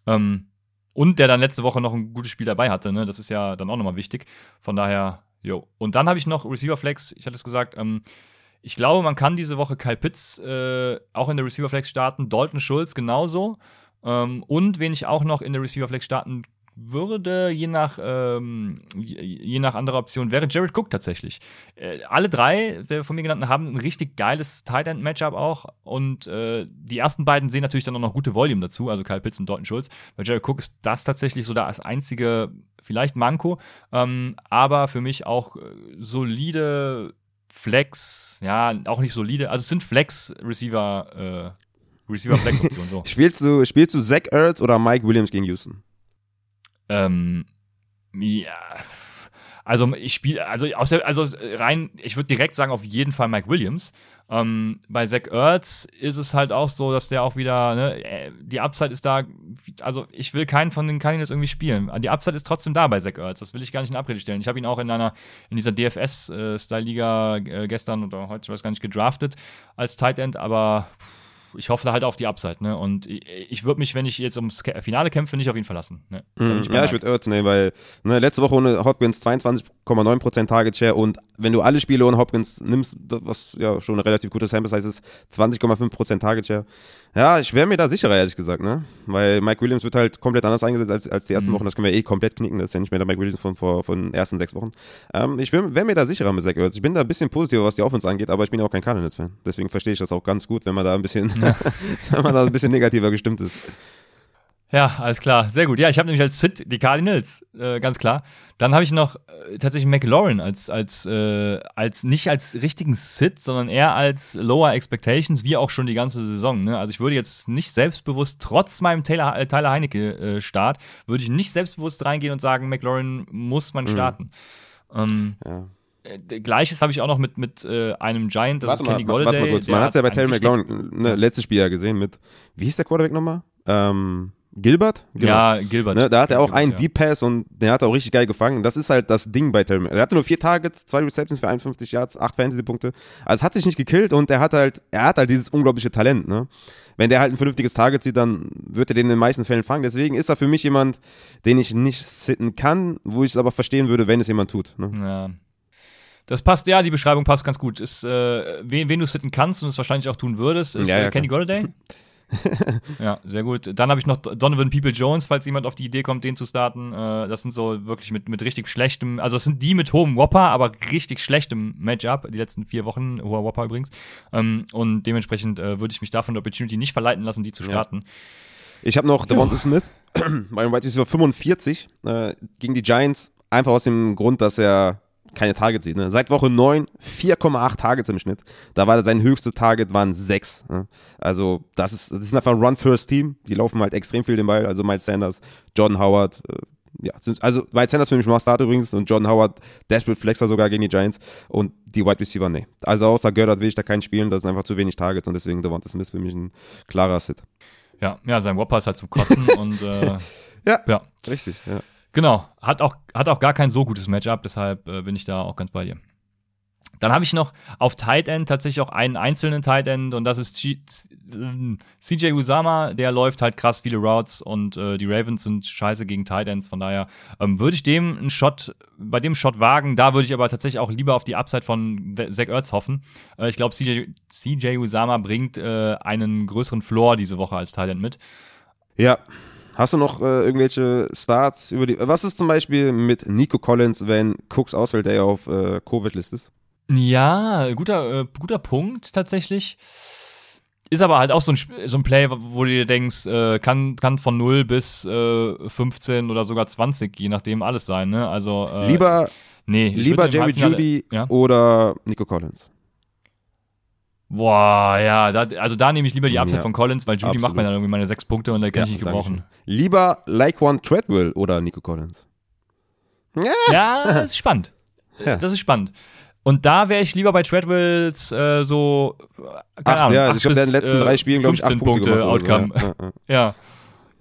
Ähm, und der dann letzte Woche noch ein gutes Spiel dabei hatte. Ne? Das ist ja dann auch nochmal wichtig. Von daher, jo. Und dann habe ich noch Receiver Flex. Ich hatte es gesagt, ähm, ich glaube, man kann diese Woche Kyle Pitts äh, auch in der Receiver Flex starten. Dalton Schulz genauso. Ähm, und wen ich auch noch in der Receiver Flex starten würde, je nach, ähm, je nach anderer Option, wäre Jared Cook tatsächlich. Äh, alle drei der von mir genannten haben ein richtig geiles Tight End Matchup auch und äh, die ersten beiden sehen natürlich dann auch noch gute Volume dazu, also Kyle Pitts und Dalton Schulz. Bei Jared Cook ist das tatsächlich so das einzige, vielleicht Manko, ähm, aber für mich auch äh, solide Flex, ja, auch nicht solide, also es sind Flex-Receiver, äh, Receiver-Flex-Optionen. So. spielst, du, spielst du Zach Ertz oder Mike Williams gegen Houston? Ähm, ja. Also ich spiele, also der, also rein, ich würde direkt sagen, auf jeden Fall Mike Williams. Ähm, bei Zach Ertz ist es halt auch so, dass der auch wieder, ne, äh, die Upside ist da, also ich will keinen von den Cardinals irgendwie spielen. Die Upside ist trotzdem da bei Zach Ertz, das will ich gar nicht in Abrede stellen. Ich habe ihn auch in einer, in dieser DFS-Style-Liga äh, gestern oder heute, ich weiß gar nicht, gedraftet als Tight End, aber ich hoffe da halt auf die Upside, ne? Und ich, würde mich, wenn ich jetzt ums Finale kämpfe, nicht auf ihn verlassen. Ne? Mm, ich ja, ich würde Ertz nehmen, weil ne, letzte Woche ohne Hopkins 22,9% Target Share und wenn du alle Spiele ohne Hopkins nimmst, was ja schon eine relativ gute Sample Size ist, 20,5% Target Share. Ja, ich wäre mir da sicherer, ehrlich gesagt, ne? Weil Mike Williams wird halt komplett anders eingesetzt als, als die ersten mhm. Wochen. Das können wir eh komplett knicken. Das ist ja nicht mehr der Mike Williams von, von, von den ersten sechs Wochen. Ähm, ich wäre mir da sicherer mit Zach Ertz. Ich bin da ein bisschen positiver, was die Offense angeht, aber ich bin ja auch kein Cardinals-Fan. Deswegen verstehe ich das auch ganz gut, wenn man da ein bisschen. wenn man da ein bisschen negativer gestimmt ist. Ja, alles klar. Sehr gut. Ja, ich habe nämlich als Sit die Cardinals, äh, ganz klar. Dann habe ich noch äh, tatsächlich McLaurin als, als, äh, als, nicht als richtigen Sit, sondern eher als Lower Expectations, wie auch schon die ganze Saison. Ne? Also ich würde jetzt nicht selbstbewusst, trotz meinem Taylor, äh, Tyler Heinecke-Start, äh, würde ich nicht selbstbewusst reingehen und sagen, McLaurin muss man mhm. starten. Mhm. Ähm, ja. Äh, Gleiches habe ich auch noch mit, mit äh, einem Giant, das warte ist Kenny Golladay. Warte mal kurz, man hat es ja bei Taylor McLaurin ne, letztes Spiel ja gesehen mit, wie hieß der Quarterback nochmal? Ähm, Gilbert? Genau. Ja, Gilbert. Ne, da hat er auch einen ja. Deep Pass und den hat er auch richtig geil gefangen. Das ist halt das Ding bei Terry. Er hatte nur vier Targets, zwei Receptions für 51 Yards, acht Fantasy-Punkte. Also es hat sich nicht gekillt und er hat halt, er hat halt dieses unglaubliche Talent, ne? Wenn der halt ein vernünftiges Target sieht, dann wird er den in den meisten Fällen fangen. Deswegen ist er für mich jemand, den ich nicht sitten kann, wo ich es aber verstehen würde, wenn es jemand tut. Ne? Ja. Das passt, ja, die Beschreibung passt ganz gut. Ist, äh, wen, wen du sitten kannst und es wahrscheinlich auch tun würdest, ist ja, ja, äh, Kenny Golladay. ja, sehr gut. Dann habe ich noch Donovan People Jones, falls jemand auf die Idee kommt, den zu starten. Äh, das sind so wirklich mit, mit richtig schlechtem, also das sind die mit hohem Whopper, aber richtig schlechtem Matchup, die letzten vier Wochen, hoher Whopper übrigens. Ähm, und dementsprechend äh, würde ich mich davon der Opportunity nicht verleiten lassen, die zu starten. Ja. Ich habe noch Devonta Smith, mein White Receiver 45, äh, gegen die Giants, einfach aus dem Grund, dass er keine Targets sieht. Ne? Seit Woche 9 4,8 Targets im Schnitt. Da war sein höchstes Target waren 6. Ne? Also das ist, das ist einfach ein Run-First-Team. Die laufen halt extrem viel den Ball. Also Miles Sanders, Jordan Howard, äh, ja, also Miles Sanders für mich mal Start übrigens und Jordan Howard Desperate Flexer sogar gegen die Giants und die Wide Receiver, nee. Also außer Gördert will ich da keinen spielen, das sind einfach zu wenig Targets und deswegen Devonta Smith für mich ein klarer Sit. Ja, ja, sein Whopper ist halt zum Kotzen und äh, ja, ja, richtig, ja. Genau, hat auch, hat auch gar kein so gutes Matchup, deshalb äh, bin ich da auch ganz bei dir. Dann habe ich noch auf Tight End tatsächlich auch einen einzelnen Tight End und das ist CJ Usama, der läuft halt krass viele Routes und äh, die Ravens sind scheiße gegen Tight Ends, von daher ähm, würde ich dem einen Shot, bei dem Shot wagen, da würde ich aber tatsächlich auch lieber auf die Upside von Zach Ertz hoffen. Äh, ich glaube, CJ, CJ Usama bringt äh, einen größeren Floor diese Woche als Tight End mit. Ja, Hast du noch äh, irgendwelche Starts über die. Was ist zum Beispiel mit Nico Collins, wenn Cooks ausfällt, der ja auf äh, Covid-List ist? Ja, guter, äh, guter Punkt tatsächlich. Ist aber halt auch so ein, so ein Play, wo du dir denkst, äh, kann, kann von 0 bis äh, 15 oder sogar 20, je nachdem, alles sein. Ne? Also, äh, lieber nee, lieber Jerry Judy ja? oder Nico Collins? Boah, ja, da, also da nehme ich lieber die Upside ja, von Collins, weil Judy absolut. macht mir dann irgendwie meine sechs Punkte und da kann ja, ich nicht gebrauchen. Lieber Like One Treadwell oder Nico Collins? Ja, ja das ist spannend. Ja. Das ist spannend. Und da wäre ich lieber bei Treadwells äh, so, keine Ahnung. Ja, ich glaube, der in den letzten drei Spielen, glaube ich, acht Punkte, Punkte Outcome. So. Ja, ja.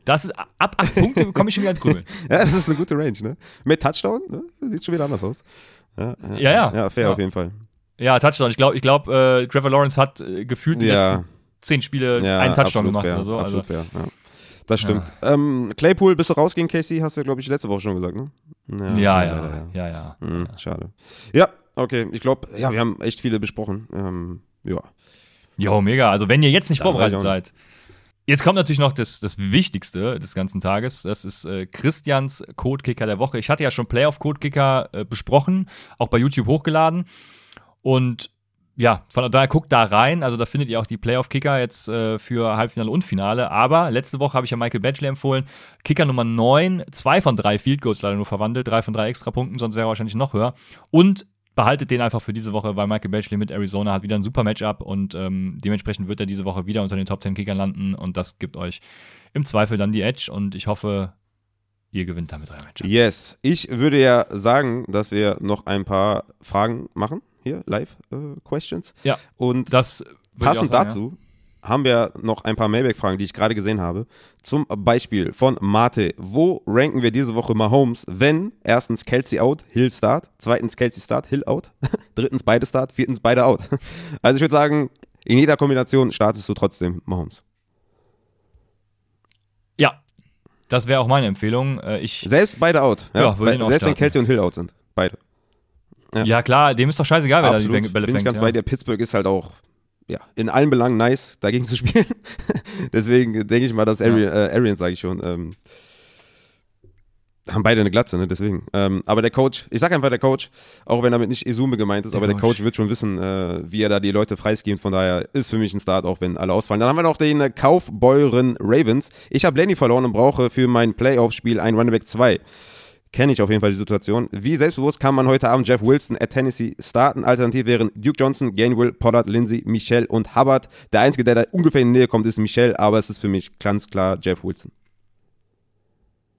Das ist, ab acht Punkte komme ich schon wieder ins Grübeln. ja, das ist eine gute Range, ne? Mit Touchdown, ne? sieht schon wieder anders aus. Ja, ja. Ja, fair auf jeden Fall. Ja, Touchdown. Ich glaube, ich glaub, äh, Trevor Lawrence hat äh, gefühlt die ja. letzten zehn Spiele ja, einen Touchdown gemacht fair, oder so. Absolut also. fair, ja. Das stimmt. Ja. Ähm, Claypool, bist du raus gegen Casey? Hast du, glaube ich, letzte Woche schon gesagt, ne? Ja, ja, ja. ja, ja. Mhm, schade. Ja, okay. Ich glaube, ja, wir haben echt viele besprochen. Ähm, ja. Jo, mega. Also, wenn ihr jetzt nicht Dann vorbereitet seid, Jetzt kommt natürlich noch das, das Wichtigste des ganzen Tages. Das ist äh, Christians Codekicker der Woche. Ich hatte ja schon Playoff-Codekicker äh, besprochen, auch bei YouTube hochgeladen. Und ja, von daher guckt da rein. Also da findet ihr auch die Playoff-Kicker jetzt äh, für Halbfinale und Finale. Aber letzte Woche habe ich ja Michael Batchley empfohlen. Kicker Nummer 9, zwei von drei Field Goals leider nur verwandelt, drei von drei Extrapunkten, sonst wäre er wahrscheinlich noch höher. Und behaltet den einfach für diese Woche, weil Michael Batchley mit Arizona hat wieder ein super Matchup und ähm, dementsprechend wird er diese Woche wieder unter den Top 10 Kickern landen und das gibt euch im Zweifel dann die Edge und ich hoffe, ihr gewinnt damit euer Matchup. Yes. Ich würde ja sagen, dass wir noch ein paar Fragen machen. Hier, Live-Questions. Ja. Und das passend sagen, dazu haben wir noch ein paar Mailback-Fragen, die ich gerade gesehen habe. Zum Beispiel von Mate. Wo ranken wir diese Woche Mahomes, wenn erstens Kelsey out, Hill start, zweitens Kelsey start, Hill out, drittens beide start, viertens beide out. Also ich würde sagen, in jeder Kombination startest du trotzdem Mahomes. Ja, das wäre auch meine Empfehlung. Äh, Ich, Selbst beide out. Ja, Ja, selbst wenn starten. Kelsey und Hill out sind. Beide. Ja. klar, dem ist doch scheißegal, wer da Absolut. die Bälle Bin ich fängt. ganz ja. bei dir. Pittsburgh ist halt auch ja, in allen Belangen nice, dagegen zu spielen. Deswegen denke ich mal, dass Ari Ja. äh, Arians, sage ich schon, ähm, haben beide eine Glatze, ne? Deswegen. Ähm, aber der Coach, ich sage einfach der Coach, auch wenn damit nicht Izume gemeint ist, Der aber der Coach. Coach wird schon wissen, äh, wie er da die Leute freiskimt. Von daher ist für mich ein Start, auch wenn alle ausfallen. Dann haben wir noch den äh, Kaufbeuren Ravens. Ich habe Lenny verloren und brauche für mein Playoff-Spiel ein Running Back 2 kenne ich auf jeden Fall die Situation. Wie selbstbewusst kann man heute Abend Jeff Wilson at Tennessee starten? Alternativ wären Duke Johnson, Gainwell, Pollard, Lindsay, Michelle und Hubbard. Der Einzige, der da ungefähr in die Nähe kommt, ist Michelle, aber es ist für mich ganz klar Jeff Wilson.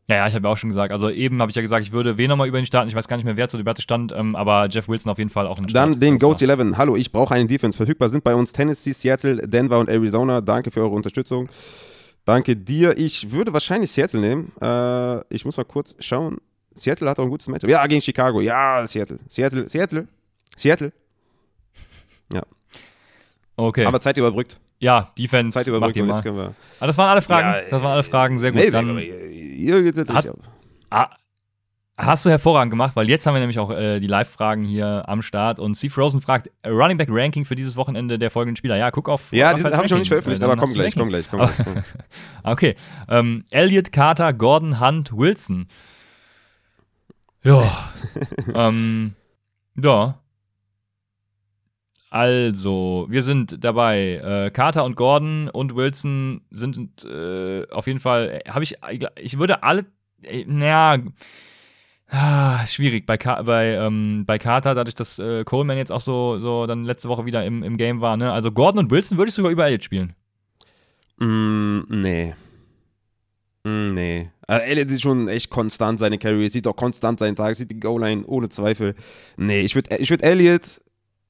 Ja, ja, ich habe ja auch schon gesagt. Also eben habe ich ja gesagt, ich würde wen nochmal über ihn starten. Ich weiß gar nicht mehr, wer zur Debatte stand, ähm, aber Jeff Wilson auf jeden Fall auch ein Start. Dann den Goats klar. 11. Hallo, ich brauche einen Defense. Verfügbar sind bei uns Tennessee, Seattle, Denver und Arizona. Danke für eure Unterstützung. Danke dir. Ich würde wahrscheinlich Seattle nehmen. Äh, ich muss mal kurz schauen. Seattle hat auch ein gutes Match. Ja, gegen Chicago. Ja, Seattle. Seattle, Seattle. Seattle. Okay. Aber Zeit überbrückt. ja, Defense Zeit überbrückt und mal. jetzt können wir. Ah, das waren alle Fragen. Ja, das waren alle Fragen. Sehr gut. Nee, Dann, aber hier geht's jetzt Hast-. Ah, hast du hervorragend gemacht, weil jetzt haben wir nämlich auch äh, die Live-Fragen hier am Start. Und Steve Rosen fragt: äh, Running Back Ranking für dieses Wochenende der folgenden Spieler. Ja, guck auf. Ja, die das habe ich noch nicht veröffentlicht, Äh, aber komm hast du gleich, komm gleich, komm gleich. Okay. Ähm, Elliot Carter, Gordon Hunt, Wilson. Ja. ähm, ja. Also, wir sind dabei. Äh, Carter und Gordon und Wilson sind äh, auf jeden Fall. Habe ich. Ich würde alle. Äh, naja. Ah, schwierig bei, Ka bei, ähm, bei Carter, dadurch, dass äh, Coleman jetzt auch so, so dann letzte Woche wieder im, im Game war. Ne? Also Gordon und Wilson würde ich sogar über Elliott spielen. Mm, nee. Mm, nee. Also Elliot sieht schon echt konstant seine Carry, sieht auch konstant seinen Tag, sieht die Goal-Line ohne Zweifel. Nee, ich würde ich würd Elliot,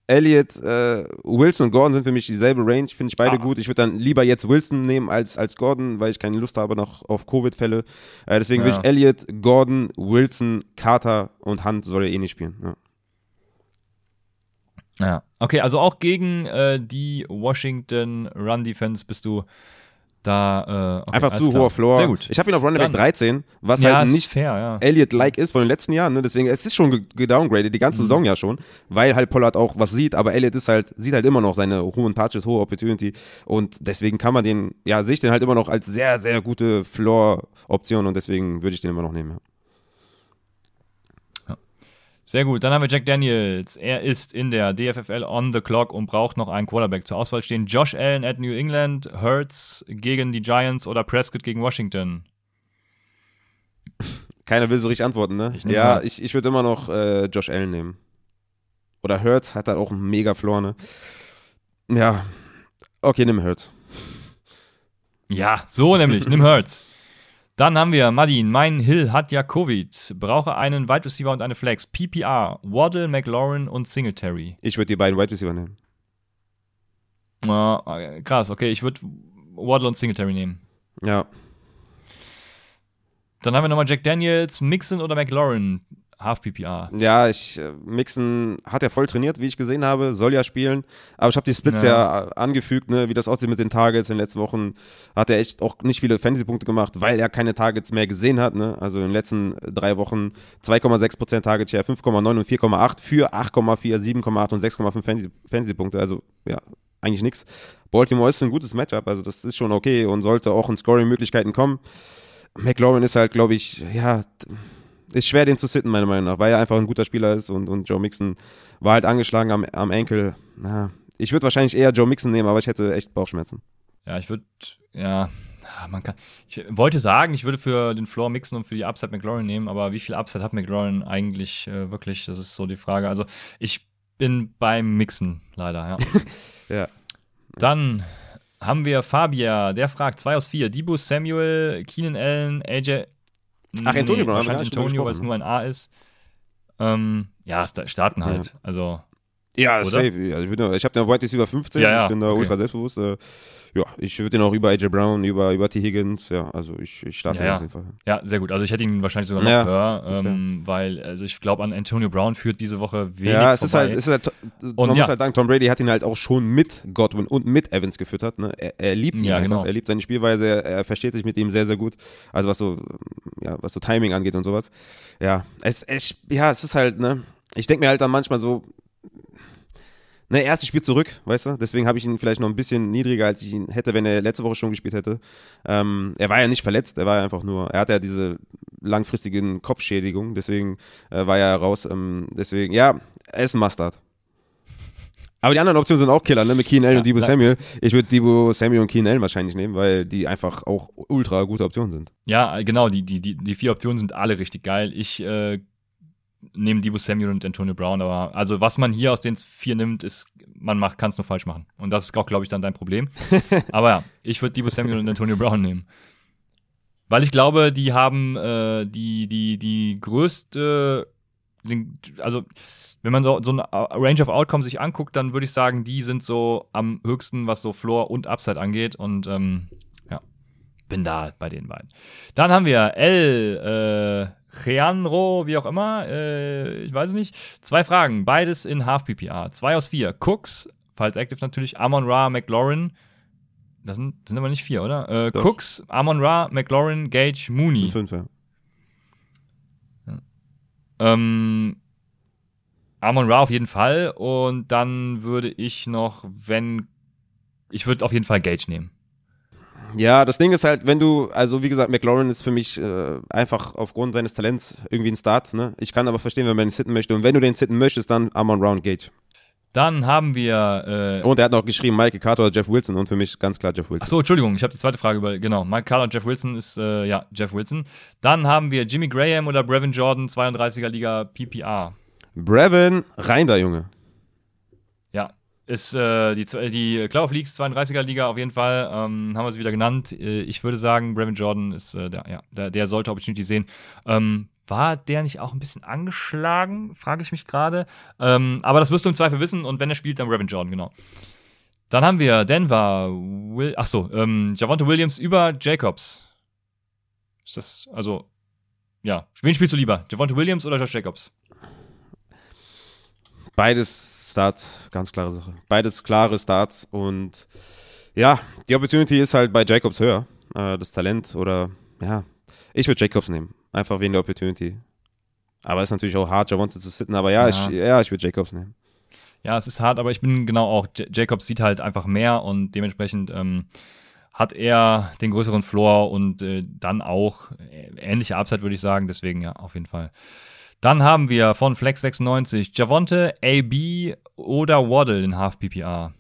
Elliot, äh, Wilson und Gordon sind für mich dieselbe Range, finde ich beide Ah. gut. Ich würde dann lieber jetzt Wilson nehmen als, als Gordon, weil ich keine Lust habe noch auf Covid-Fälle. Äh, deswegen würde Ja. ich Elliot, Gordon, Wilson, Carter und Hunt soll er eh nicht spielen. Ja. Ja. Okay, also auch gegen äh, die Washington Run Defense bist du da. Äh, okay, Einfach zu klar. hoher Floor. Sehr gut. Ich habe ihn auf Running Back Dann- 13, was ja, halt nicht fair, ja. Elliott-like ist von den letzten Jahren. Ne? Deswegen, es ist schon ge- gedowngraded, die ganze Mhm. Saison ja schon, weil halt Pollard auch was sieht, aber Elliott ist halt, sieht halt immer noch seine hohen Touches, hohe Opportunity und deswegen kann man den, ja, sehe ich den halt immer noch als sehr, sehr gute Floor-Option und deswegen würde ich den immer noch nehmen. Sehr gut. Dann haben wir Jack Daniels. Er ist in der DFFL on the clock und braucht noch einen Quarterback zur Auswahl stehen. Josh Allen at New England, Hurts gegen die Giants oder Prescott gegen Washington. Keiner will so richtig antworten, ne? Ich ja, Hurts. ich, ich würde immer noch äh, Josh Allen nehmen. Oder Hurts hat halt auch einen mega Floor, ne? Ja, okay, nimm Hurts. Ja, so nämlich. Nimm Hurts. Dann haben wir Madin. Mein Hill hat ja Covid. Brauche einen Wide Receiver und eine Flex. PPR. Waddle, McLaurin und Singletary. Ich würde die beiden Wide Receiver nehmen. Ah, krass, okay. Ich würde Waddle und Singletary nehmen. Ja, Dann haben wir nochmal Jack Daniels, Mixon oder McLaurin. Half PPR. Ja, ich äh, Mixen hat er voll trainiert, wie ich gesehen habe, soll ja spielen, aber ich habe die Splits ja, Ja. äh, angefügt, ne, wie das aussieht mit den Targets. In den letzten Wochen hat er echt auch nicht viele Fantasy-Punkte gemacht, weil er keine Targets mehr gesehen hat. Ne? Also in den letzten drei Wochen 2,6% Target Share, 5,9 und 4,8 für 8,4, 7,8 und 6,5 Fantasy- Fantasy-Punkte. Also ja, eigentlich nichts. Baltimore ist ein gutes Matchup, also das ist schon okay und sollte auch in Scoring-Möglichkeiten kommen. McLaurin ist halt, glaube ich, ja, ist schwer, den zu sitten, meiner Meinung nach, weil er einfach ein guter Spieler ist und, und Joe Mixon war halt angeschlagen am, am Enkel. Na, ich würde wahrscheinlich eher Joe Mixon nehmen, aber ich hätte echt Bauchschmerzen. Ja, ich würde, ja, man kann. Ich wollte sagen, ich würde für den Floor Mixon und für die Upside McLaurin nehmen, aber wie viel Upside hat McLaurin eigentlich äh, wirklich? Das ist so die Frage. Also ich bin beim Mixen leider, ja. ja. Dann haben wir Fabia, der fragt 2 aus 4. Dibu Samuel, Keenan Allen, AJ. Ach, Antonio nee, Brown. Wahrscheinlich Antonio, weil es nur ein A ist. Ähm, ja, starten halt. Ja. Also. Ja, oder? safe. Also ich, ich habe den White über 15. Ja, ja. Ich bin da okay. ultra selbstbewusst. Äh, ja, ich würde ihn auch über AJ Brown, über, über T. Higgins, ja, also ich, ich starte ja, ja. auf jeden Fall. Ja, sehr gut. Also ich hätte ihn wahrscheinlich sogar noch ja, höher, ähm, weil, also ich glaube an Antonio Brown führt diese Woche wenig Ja, es vorbei. ist halt, es ist halt man muss halt sagen, Tom Brady hat ihn halt auch schon mit Godwin und mit Evans gefüttert. Ne? Er, er liebt ihn einfach, genau. er liebt seine Spielweise, er, er, versteht sich mit ihm sehr, sehr gut. Also was so, ja, was so Timing angeht und sowas. Ja, es, es, ja, es ist halt, ne, ich denke mir halt dann manchmal so, Ne, erstes Spiel zurück, weißt du? Deswegen habe ich ihn vielleicht noch ein bisschen niedriger, als ich ihn hätte, wenn er letzte Woche schon gespielt hätte. Ähm, er war ja nicht verletzt, er war ja einfach nur, er hatte ja diese langfristigen Kopfschädigungen, deswegen äh, war er raus. Ähm, deswegen, ja, er ist ein Mustard. Aber die anderen Optionen sind auch Killer, ne? Mit Keen L ja, und Debo Samuel. Ich würde Debo Samuel und Keen L wahrscheinlich nehmen, weil die einfach auch ultra gute Optionen sind. Ja, genau. Die, die, die, die vier Optionen sind alle richtig geil. Ich äh, neben Debo Samuel und Antonio Brown. Aber also was man hier aus den vier nimmt, ist, man macht, kann es nur falsch machen. Und das ist auch, glaube ich, dann dein Problem. aber ja, ich würde Debo Samuel und Antonio Brown nehmen. Weil ich glaube, die haben äh, die, die, die größte, also wenn man so, so eine Range of Outcomes sich anguckt, dann würde ich sagen, die sind so am höchsten, was so Floor und Upside angeht. Und ähm, bin da bei den beiden. Dann haben wir L, äh, Jeanro, wie auch immer, äh, ich weiß es nicht. Zwei Fragen, beides in Half PPR. Zwei aus vier. Cooks, falls active natürlich, Amon Ra, McLaurin. Das sind, sind aber nicht vier, oder? Äh, Cooks, Amon Ra, McLaurin, Gage, Mooney. Fünf, ja. ja. Ähm, Amon Ra auf jeden Fall. Und dann würde ich noch, wenn. Ich würde auf jeden Fall Gage nehmen. Ja, das Ding ist halt, wenn du, also wie gesagt, McLaurin ist für mich äh, einfach aufgrund seines Talents irgendwie ein Start. Ne? Ich kann aber verstehen, wenn man ihn sitten möchte. Und wenn du den sitten möchtest, dann Amon Round Gage. Dann haben wir. Äh und er hat noch geschrieben, Mike Carter oder Jeff Wilson und für mich ganz klar Jeff Wilson. Achso, Entschuldigung, ich habe die zweite Frage über. Genau, Mike Carter und Jeff Wilson ist, äh, ja, Jeff Wilson. Dann haben wir Jimmy Graham oder Brevin Jordan, 32er Liga PPR. Brevin, rein da, Junge. Ist äh, die, die Cloud of Leagues 32er Liga auf jeden Fall, ähm, haben wir sie wieder genannt. Äh, ich würde sagen, Brevin Jordan ist äh, der, ja, der, der, sollte Opportunity sehen. Ähm, war der nicht auch ein bisschen angeschlagen? Frage ich mich gerade. Ähm, aber das wirst du im Zweifel wissen und wenn er spielt, dann Brevin Jordan, genau. Dann haben wir Denver, Will, achso, ähm, Javonte Williams über Jacobs. Ist das, also, ja. Wen spielst du lieber? Javonte Williams oder Josh Jacobs? Beides Starts, ganz klare Sache. Beides klare Starts und ja, die Opportunity ist halt bei Jacobs höher. Äh, das Talent oder ja, ich würde Jacobs nehmen. Einfach wegen der Opportunity. Aber es ist natürlich auch hart, Javonte zu sitten, aber ja, ja. ich, ja, ich würde Jacobs nehmen. Ja, es ist hart, aber ich bin genau auch, J Jacobs sieht halt einfach mehr und dementsprechend ähm, hat er den größeren Floor und äh, dann auch äh, ähnliche Upside, würde ich sagen. Deswegen ja, auf jeden Fall. Dann haben wir von Flex96 Javonte, AB oder Waddle in Half PPR.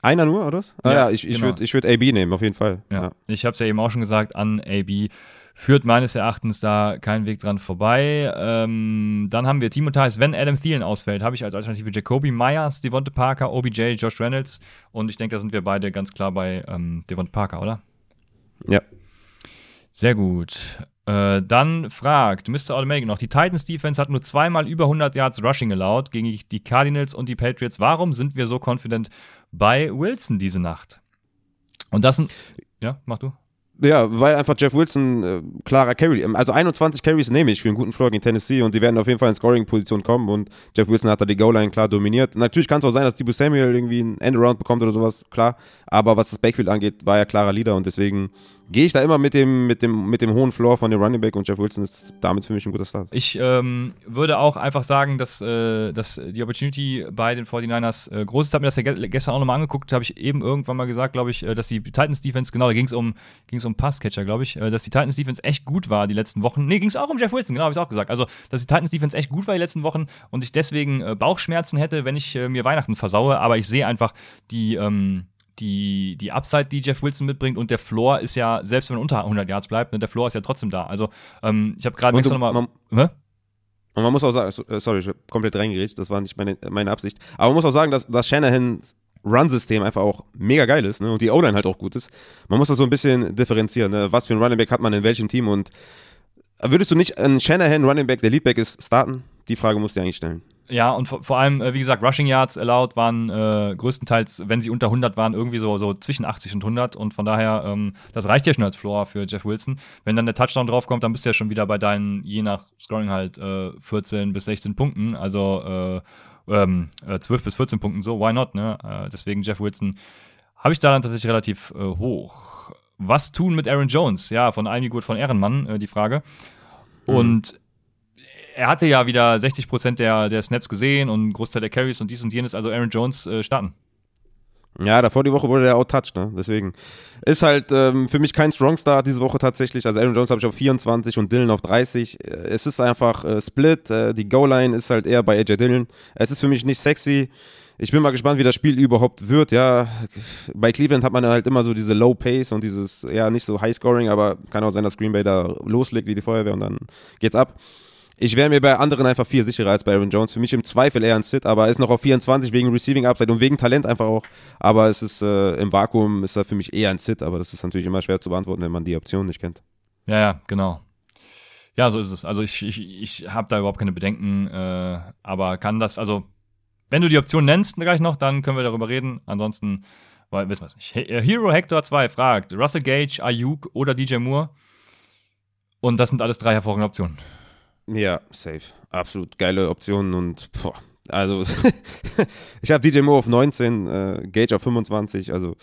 Einer nur, oder? Ah, ja, ja, ich, ich genau. würde würd AB nehmen, auf jeden Fall. Ja. ja. Ich habe es ja eben auch schon gesagt, an AB führt meines Erachtens da kein Weg dran vorbei. Ähm, dann haben wir Timo Thais, wenn Adam Thielen ausfällt, habe ich als Alternative Jacoby Myers, Devonte Parker, OBJ, Josh Reynolds und ich denke, da sind wir beide ganz klar bei ähm, Devonte Parker, oder? Ja. Sehr gut. Äh, dann fragt Mr. Automatic noch, die Titans Defense hat nur zweimal über 100 Yards Rushing allowed gegen die Cardinals und die Patriots. Warum sind wir so confident bei Wilson diese Nacht? Und das sind, ja, mach du. Ja, weil einfach Jeff Wilson äh, klarer Carry, also 21 Carries nehme ich für einen guten Floor gegen Tennessee und die werden auf jeden Fall in Scoring-Position kommen und Jeff Wilson hat da die Goal-Line klar dominiert. Natürlich kann es auch sein, dass Debo Samuel irgendwie einen Endaround bekommt oder sowas, klar, aber was das Backfield angeht, war er klarer Leader und deswegen gehe ich da immer mit dem, mit, dem, mit dem hohen Floor von dem Running Back und Jeff Wilson ist damit für mich ein guter Start. Ich ähm, würde auch einfach sagen, dass, äh, dass die Opportunity bei den 49ers äh, groß ist. Ich habe mir das ja gestern auch nochmal angeguckt, habe ich eben irgendwann mal gesagt, glaube ich, äh, dass die Titans Defense, genau, da ging es um, ging's um Passcatcher, glaube ich, äh, dass die Titans Defense echt gut war die letzten Wochen. Nee, ging es auch um Jeff Wilson, genau, habe ich auch gesagt. Also, dass die Titans Defense echt gut war die letzten Wochen und ich deswegen äh, Bauchschmerzen hätte, wenn ich äh, mir Weihnachten versaue, aber ich sehe einfach die, ähm, die, die Upside, die Jeff Wilson mitbringt und der Floor ist ja, selbst wenn man unter 100 Yards bleibt, ne, der Floor ist ja trotzdem da. Also ähm, ich habe gerade du- nochmal. man-? Und man muss auch sagen, äh, sorry, ich hab komplett reingeredet, das war nicht meine, meine Absicht. Aber man muss auch sagen, dass, dass Shanahans Run-System einfach auch mega geil ist ne? und die O-Line halt auch gut ist. Man muss das so ein bisschen differenzieren. Ne? Was für ein Running Back hat man in welchem Team und würdest du nicht einen Shanahan Running Back, der Leadback ist, starten? Die Frage musst du dir eigentlich stellen. Ja, und vor, vor allem, äh, wie gesagt, Rushing Yards allowed waren äh, größtenteils, wenn sie unter 100 waren, irgendwie so, so zwischen 80 und 100. Und von daher, ähm, das reicht ja schon als Floor für Jeff Wilson. Wenn dann der Touchdown draufkommt, dann bist du ja schon wieder bei deinen, je nach Scoring halt, äh, 14 bis 16 Punkten. Also äh, ähm, äh, 12 bis 14 Punkten, so, why not, ne? Äh, deswegen Jeff Wilson habe ich da dann tatsächlich relativ äh, hoch. Was tun mit Aaron Jones? Ja, von Almigut von Ehrenmann, äh, die Frage. Und er hatte ja wieder 60 Prozent der, der Snaps gesehen und Großteil der Carries und dies und jenes, also Aaron Jones äh, starten. Ja, davor die Woche wurde der outtouched, ne? Deswegen ist halt ähm, für mich kein Strong Start diese Woche tatsächlich. Also Aaron Jones habe ich auf 24 und Dylan auf 30. Äh, Es ist einfach äh, Split. Äh, die Goal-Line ist halt eher bei AJ Dillon. Es ist für mich nicht sexy. Ich bin mal gespannt, wie das Spiel überhaupt wird. Ja, bei Cleveland hat man halt immer so diese Low Pace und dieses, ja, nicht so High Scoring, aber kann auch sein, dass Green Bay da loslegt wie die Feuerwehr und dann geht's ab. Ich wäre mir bei anderen einfach viel sicherer als bei Aaron Jones. Für mich im Zweifel eher ein Sit, aber er ist noch auf 24 wegen Receiving Upside und wegen Talent einfach auch. Aber es ist äh, im Vakuum ist er für mich eher ein Sit, aber das ist natürlich immer schwer zu beantworten, wenn man die Option nicht kennt. Ja, ja, genau. Ja, so ist es. Also ich, ich, ich habe da überhaupt keine Bedenken, äh, aber kann das, also wenn du die Option nennst gleich noch, dann können wir darüber reden. Ansonsten, weil, wissen wir es nicht. Äh, Hero Hector 2 fragt, Russell Gage, Ayuk oder DJ Moore? Und das sind alles drei hervorragende Optionen. Ja, safe. Absolut geile Optionen und boah, also ich habe DJ Moore auf 19, äh, Gage auf 25, also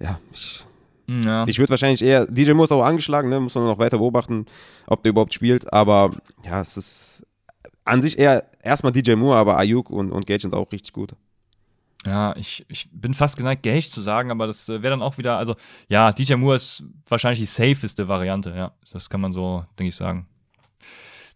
ja, ich, Ja. ich würde wahrscheinlich eher, DJ Moore ist auch angeschlagen, ne, muss man noch weiter beobachten, ob der überhaupt spielt, aber ja, es ist an sich eher erstmal DJ Moore, aber Ayuk und, und Gage sind auch richtig gut. Ja, ich, ich bin fast geneigt, Gage zu sagen, aber das äh, wäre dann auch wieder, also ja, DJ Moore ist wahrscheinlich die safeste Variante, ja. Das kann man so, denke ich, sagen.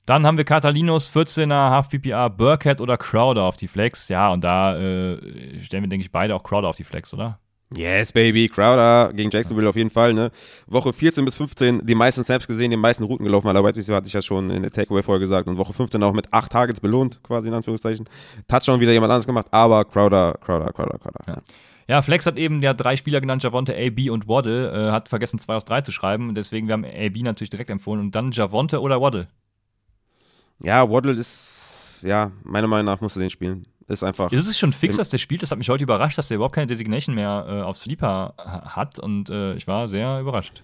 Dann haben wir Catalinos 14er, Half PPA, Burkhead oder Crowder auf die Flex. Ja, und da äh, stellen wir, denke ich, beide auch Crowder auf die Flex, oder? Yes, baby, Crowder gegen Jacksonville auf jeden Fall, ne? Woche 14 bis 15 die meisten Snaps gesehen, die meisten Routen gelaufen, aber hatte ich ja schon in der Takeaway-Folge gesagt und Woche 15 auch mit 8 Targets belohnt, quasi in Anführungszeichen. Touchdown wieder jemand anderes gemacht, aber Crowder, Crowder, Crowder, Crowder. Ja. Ja, Flex hat eben ja drei Spieler genannt, Javonte, AB und Waddle. Äh, hat vergessen, zwei aus drei zu schreiben. Deswegen, wir haben AB natürlich direkt empfohlen. Und dann Javonte oder Waddle. Ja, Waddle ist, ja, meiner Meinung nach musst du den spielen. Ist einfach. Ist es schon fix, dass der spielt? Das hat mich heute überrascht, dass der überhaupt keine Designation mehr äh, auf Sleeper ha- hat. Und äh, ich war sehr überrascht.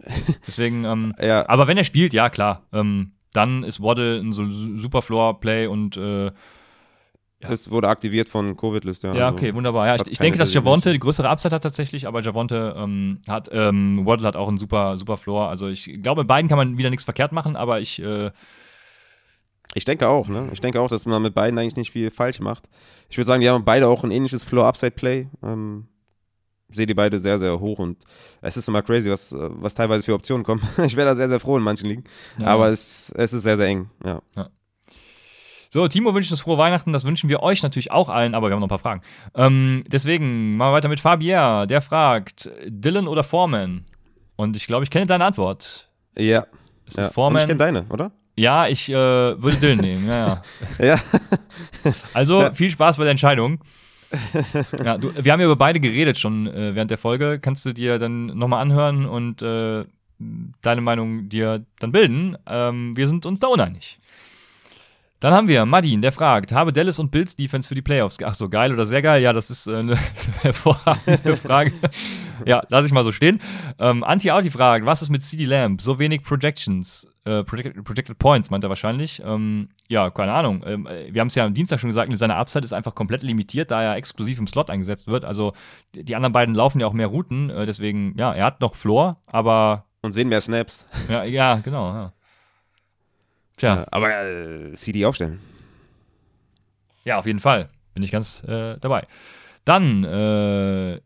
Deswegen, ähm, Ja. aber wenn er spielt, ja klar. Ähm, dann ist Waddle ein so super Floor-Play und äh, Es wurde aktiviert von Covid-List, ja. Ja, also okay, wunderbar. Ja, ich, ich denke, dass. Javonte die größere Upside hat tatsächlich, aber Javonte ähm, hat, ähm, Waddle hat auch einen super, super Floor. Also ich glaube, beiden kann man wieder nichts verkehrt machen, aber ich, äh, Ich denke auch, ne? Ich denke auch, dass man mit beiden eigentlich nicht viel falsch macht. Ich würde sagen, die haben beide auch ein ähnliches Floor-Upside-Play. Ähm, sehe die beide sehr, sehr hoch und es ist immer crazy, was, was teilweise für Optionen kommen. Ich wäre da sehr, sehr froh in manchen Ligen. Ja. Aber es, es ist sehr, sehr eng. Ja. So, Timo wünscht uns frohe Weihnachten. Das wünschen wir euch natürlich auch allen, aber wir haben noch ein paar Fragen. Ähm, deswegen machen wir weiter mit Fabier. Der fragt: Dylan oder Foreman? Und ich glaube, ich kenne deine Antwort. Ja. Es ja. ist Und Foreman. ich kenne deine, oder? Ja, ich äh, würde Dylan nehmen. Ja, ja. Ja. Also Ja. viel Spaß bei der Entscheidung. Ja, du, wir haben ja über beide geredet schon äh, während der Folge. Kannst du dir dann nochmal anhören und äh, deine Meinung dir dann bilden? Ähm, wir sind uns da uneinig. Dann haben wir Madin, der fragt: Habe Dallas und Bills Defense für die Playoffs? Ach so, geil oder sehr geil? Ja, das ist äh, eine hervorragende Frage. Ja, lass ich mal so stehen. Ähm, Anti-Auti fragt, was ist mit CD Lamb? So wenig Projections, äh, projected, projected, Points, meint er wahrscheinlich. Ähm, ja, keine Ahnung. Ähm, äh, wir haben es ja am Dienstag schon gesagt, seine Upside ist einfach komplett limitiert, da er exklusiv im Slot eingesetzt wird. Also die anderen beiden laufen ja auch mehr Routen, äh, deswegen, ja, er hat noch Floor, aber. Und sehen mehr Snaps. Ja, ja genau. Ja. Tja. Ja, aber äh, CD aufstellen. Ja, auf jeden Fall. Bin ich ganz äh, dabei. Dann, äh,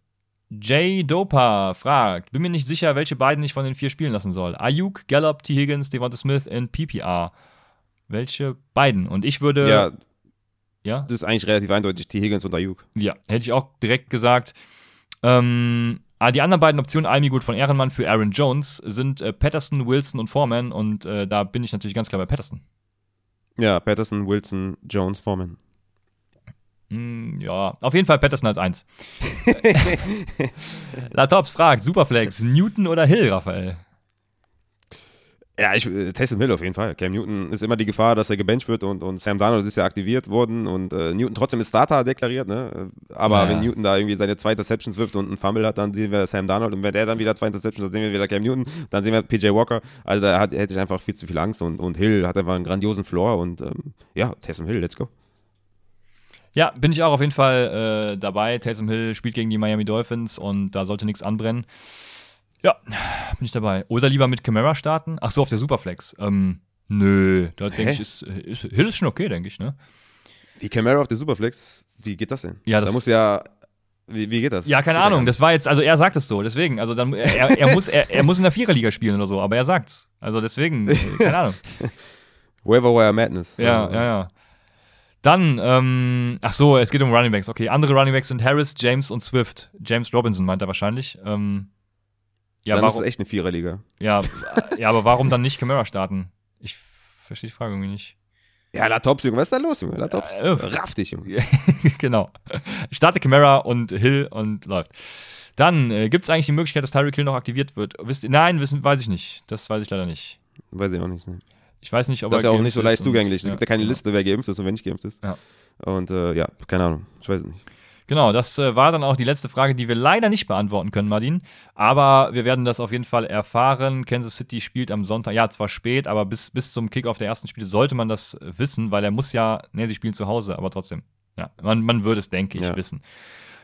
Jay Dopa fragt, bin mir nicht sicher, welche beiden ich von den vier spielen lassen soll. Ayuk, Gallup, T. Higgins, Devonta Smith in PPR. Welche beiden? Und ich würde. Ja. Ja? Das ist eigentlich relativ eindeutig, T. Higgins und Ayuk. Ja, hätte ich auch direkt gesagt. Ähm, ah, die anderen beiden Optionen, Almi gut von Ehrenmann für Aaron Jones, sind äh, Patterson, Wilson und Foreman. Und äh, da bin ich natürlich ganz klar bei Patterson. Ja, Patterson, Wilson, Jones, Foreman. Hm, ja, auf jeden Fall Patterson als eins. Latops fragt, Superflex, Newton oder Hill, Raphael? Ja, ich, äh, Taysom Hill auf jeden Fall. Cam Newton ist immer die Gefahr, dass er gebencht wird und, und Sam Darnold ist ja aktiviert worden und äh, Newton trotzdem ist Starter deklariert, ne? Aber ja, wenn Newton da irgendwie seine zwei Interceptions wirft und einen Fumble hat, dann sehen wir Sam Darnold und wenn der dann wieder zwei Interceptions, dann sehen wir wieder Cam Newton, dann sehen wir PJ Walker. Also da hat, hätte ich einfach viel zu viel Angst und, und Hill hat einfach einen grandiosen Floor und ähm, ja, Taysom Hill, let's go. Ja, bin ich auch auf jeden Fall äh, dabei. Taysom Hill spielt gegen die Miami Dolphins und da sollte nichts anbrennen. Ja, bin ich dabei. Oder lieber mit Camara starten? Ach so, auf der Superflex. Ähm, nö, da denke ich, ist, ist, Hill ist schon okay, denke ich, ne? Wie Camara auf der Superflex? Wie geht das denn? Ja, das da muss ja wie, wie, geht das? Ja, keine Ahnung. Das war jetzt, also er sagt es so, deswegen. Also dann, er, er muss, er, er, muss in der Viererliga spielen oder so, aber er sagt's. Also deswegen, keine Ahnung. Whoever Wire Madness. Ja, ja, ja. Dann, ähm, ach so, es geht um Running Backs. Okay, andere Running Backs sind Harris, James und Swift. James Robinson meint er wahrscheinlich. Ähm, ja, dann warum, ist es echt eine Viererliga. Ja, ja, aber warum dann nicht Camara starten? Ich verstehe die Frage irgendwie nicht. Ja, La Tops, Junge, was ist da los, Junge? La Tops, ja, äh, raff dich, Junge. genau. Ich starte Camara und Hill und läuft. Dann äh, gibt es eigentlich die Möglichkeit, dass Tyreek Hill noch aktiviert wird. Wisst ihr, nein, wissen, weiß ich nicht. Das weiß ich leider nicht. Weiß ich auch nicht. Ne? Ich weiß nicht, ob das ist ja auch nicht so leicht zugänglich. Es gibt ja keine genau. Liste, wer geimpft ist und wer nicht geimpft ist. Ja. Und äh, ja, keine Ahnung. Ich weiß es nicht. Genau, das äh, war dann auch die letzte Frage, die wir leider nicht beantworten können, Martin. Aber wir werden das auf jeden Fall erfahren. Kansas City spielt am Sonntag, ja, zwar spät, aber bis, bis zum Kickoff der ersten Spiele sollte man das wissen, weil er muss ja, ne, sie spielen zu Hause, aber trotzdem. Ja, man, man würde es, denke ich, ja. wissen.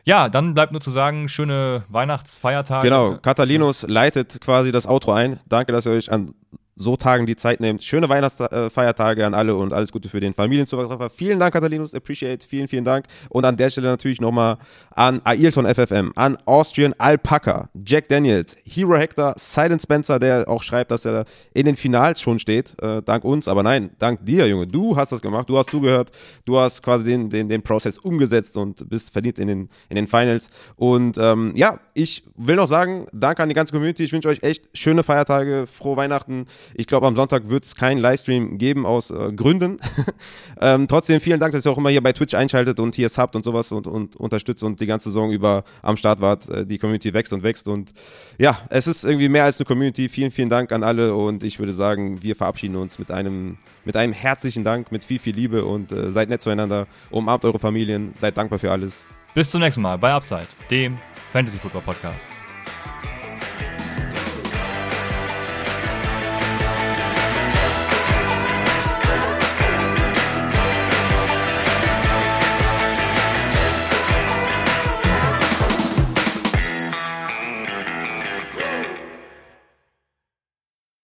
Ja, dann bleibt nur zu sagen, schöne Weihnachtsfeiertage. Genau, Catalinus leitet quasi das Outro ein. Danke, dass ihr euch an so Tagen die Zeit nehmt. Schöne Weihnachtsfeiertage an alle und alles Gute für den Familienzuwachsraffer. Vielen Dank, Catalinus, appreciate, vielen, vielen Dank. Und an der Stelle natürlich nochmal an Ailton FFM, an Austrian Alpaca, Jack Daniels, Hero Hector, Silent Spencer, der auch schreibt, dass er in den Finals schon steht, äh, dank uns, aber nein, dank dir, Junge. Du hast das gemacht, du hast zugehört, du hast quasi den, den, den Prozess umgesetzt und bist verdient in den, in den Finals. Und ähm, ja, ich will noch sagen, danke an die ganze Community. Ich wünsche euch echt schöne Feiertage, frohe Weihnachten. Ich glaube, am Sonntag wird es keinen Livestream geben aus äh, Gründen. ähm, trotzdem vielen Dank, dass ihr auch immer hier bei Twitch einschaltet und hier subt und sowas und, und unterstützt und die ganze Saison über am Start wart. Äh, die Community wächst und wächst und ja, es ist irgendwie mehr als eine Community. Vielen, vielen Dank an alle und ich würde sagen, wir verabschieden uns mit einem, mit einem herzlichen Dank, mit viel, viel Liebe und äh, seid nett zueinander. Umarmt eure Familien, seid dankbar für alles. Bis zum nächsten Mal bei Upside, dem Fantasy Football Podcast.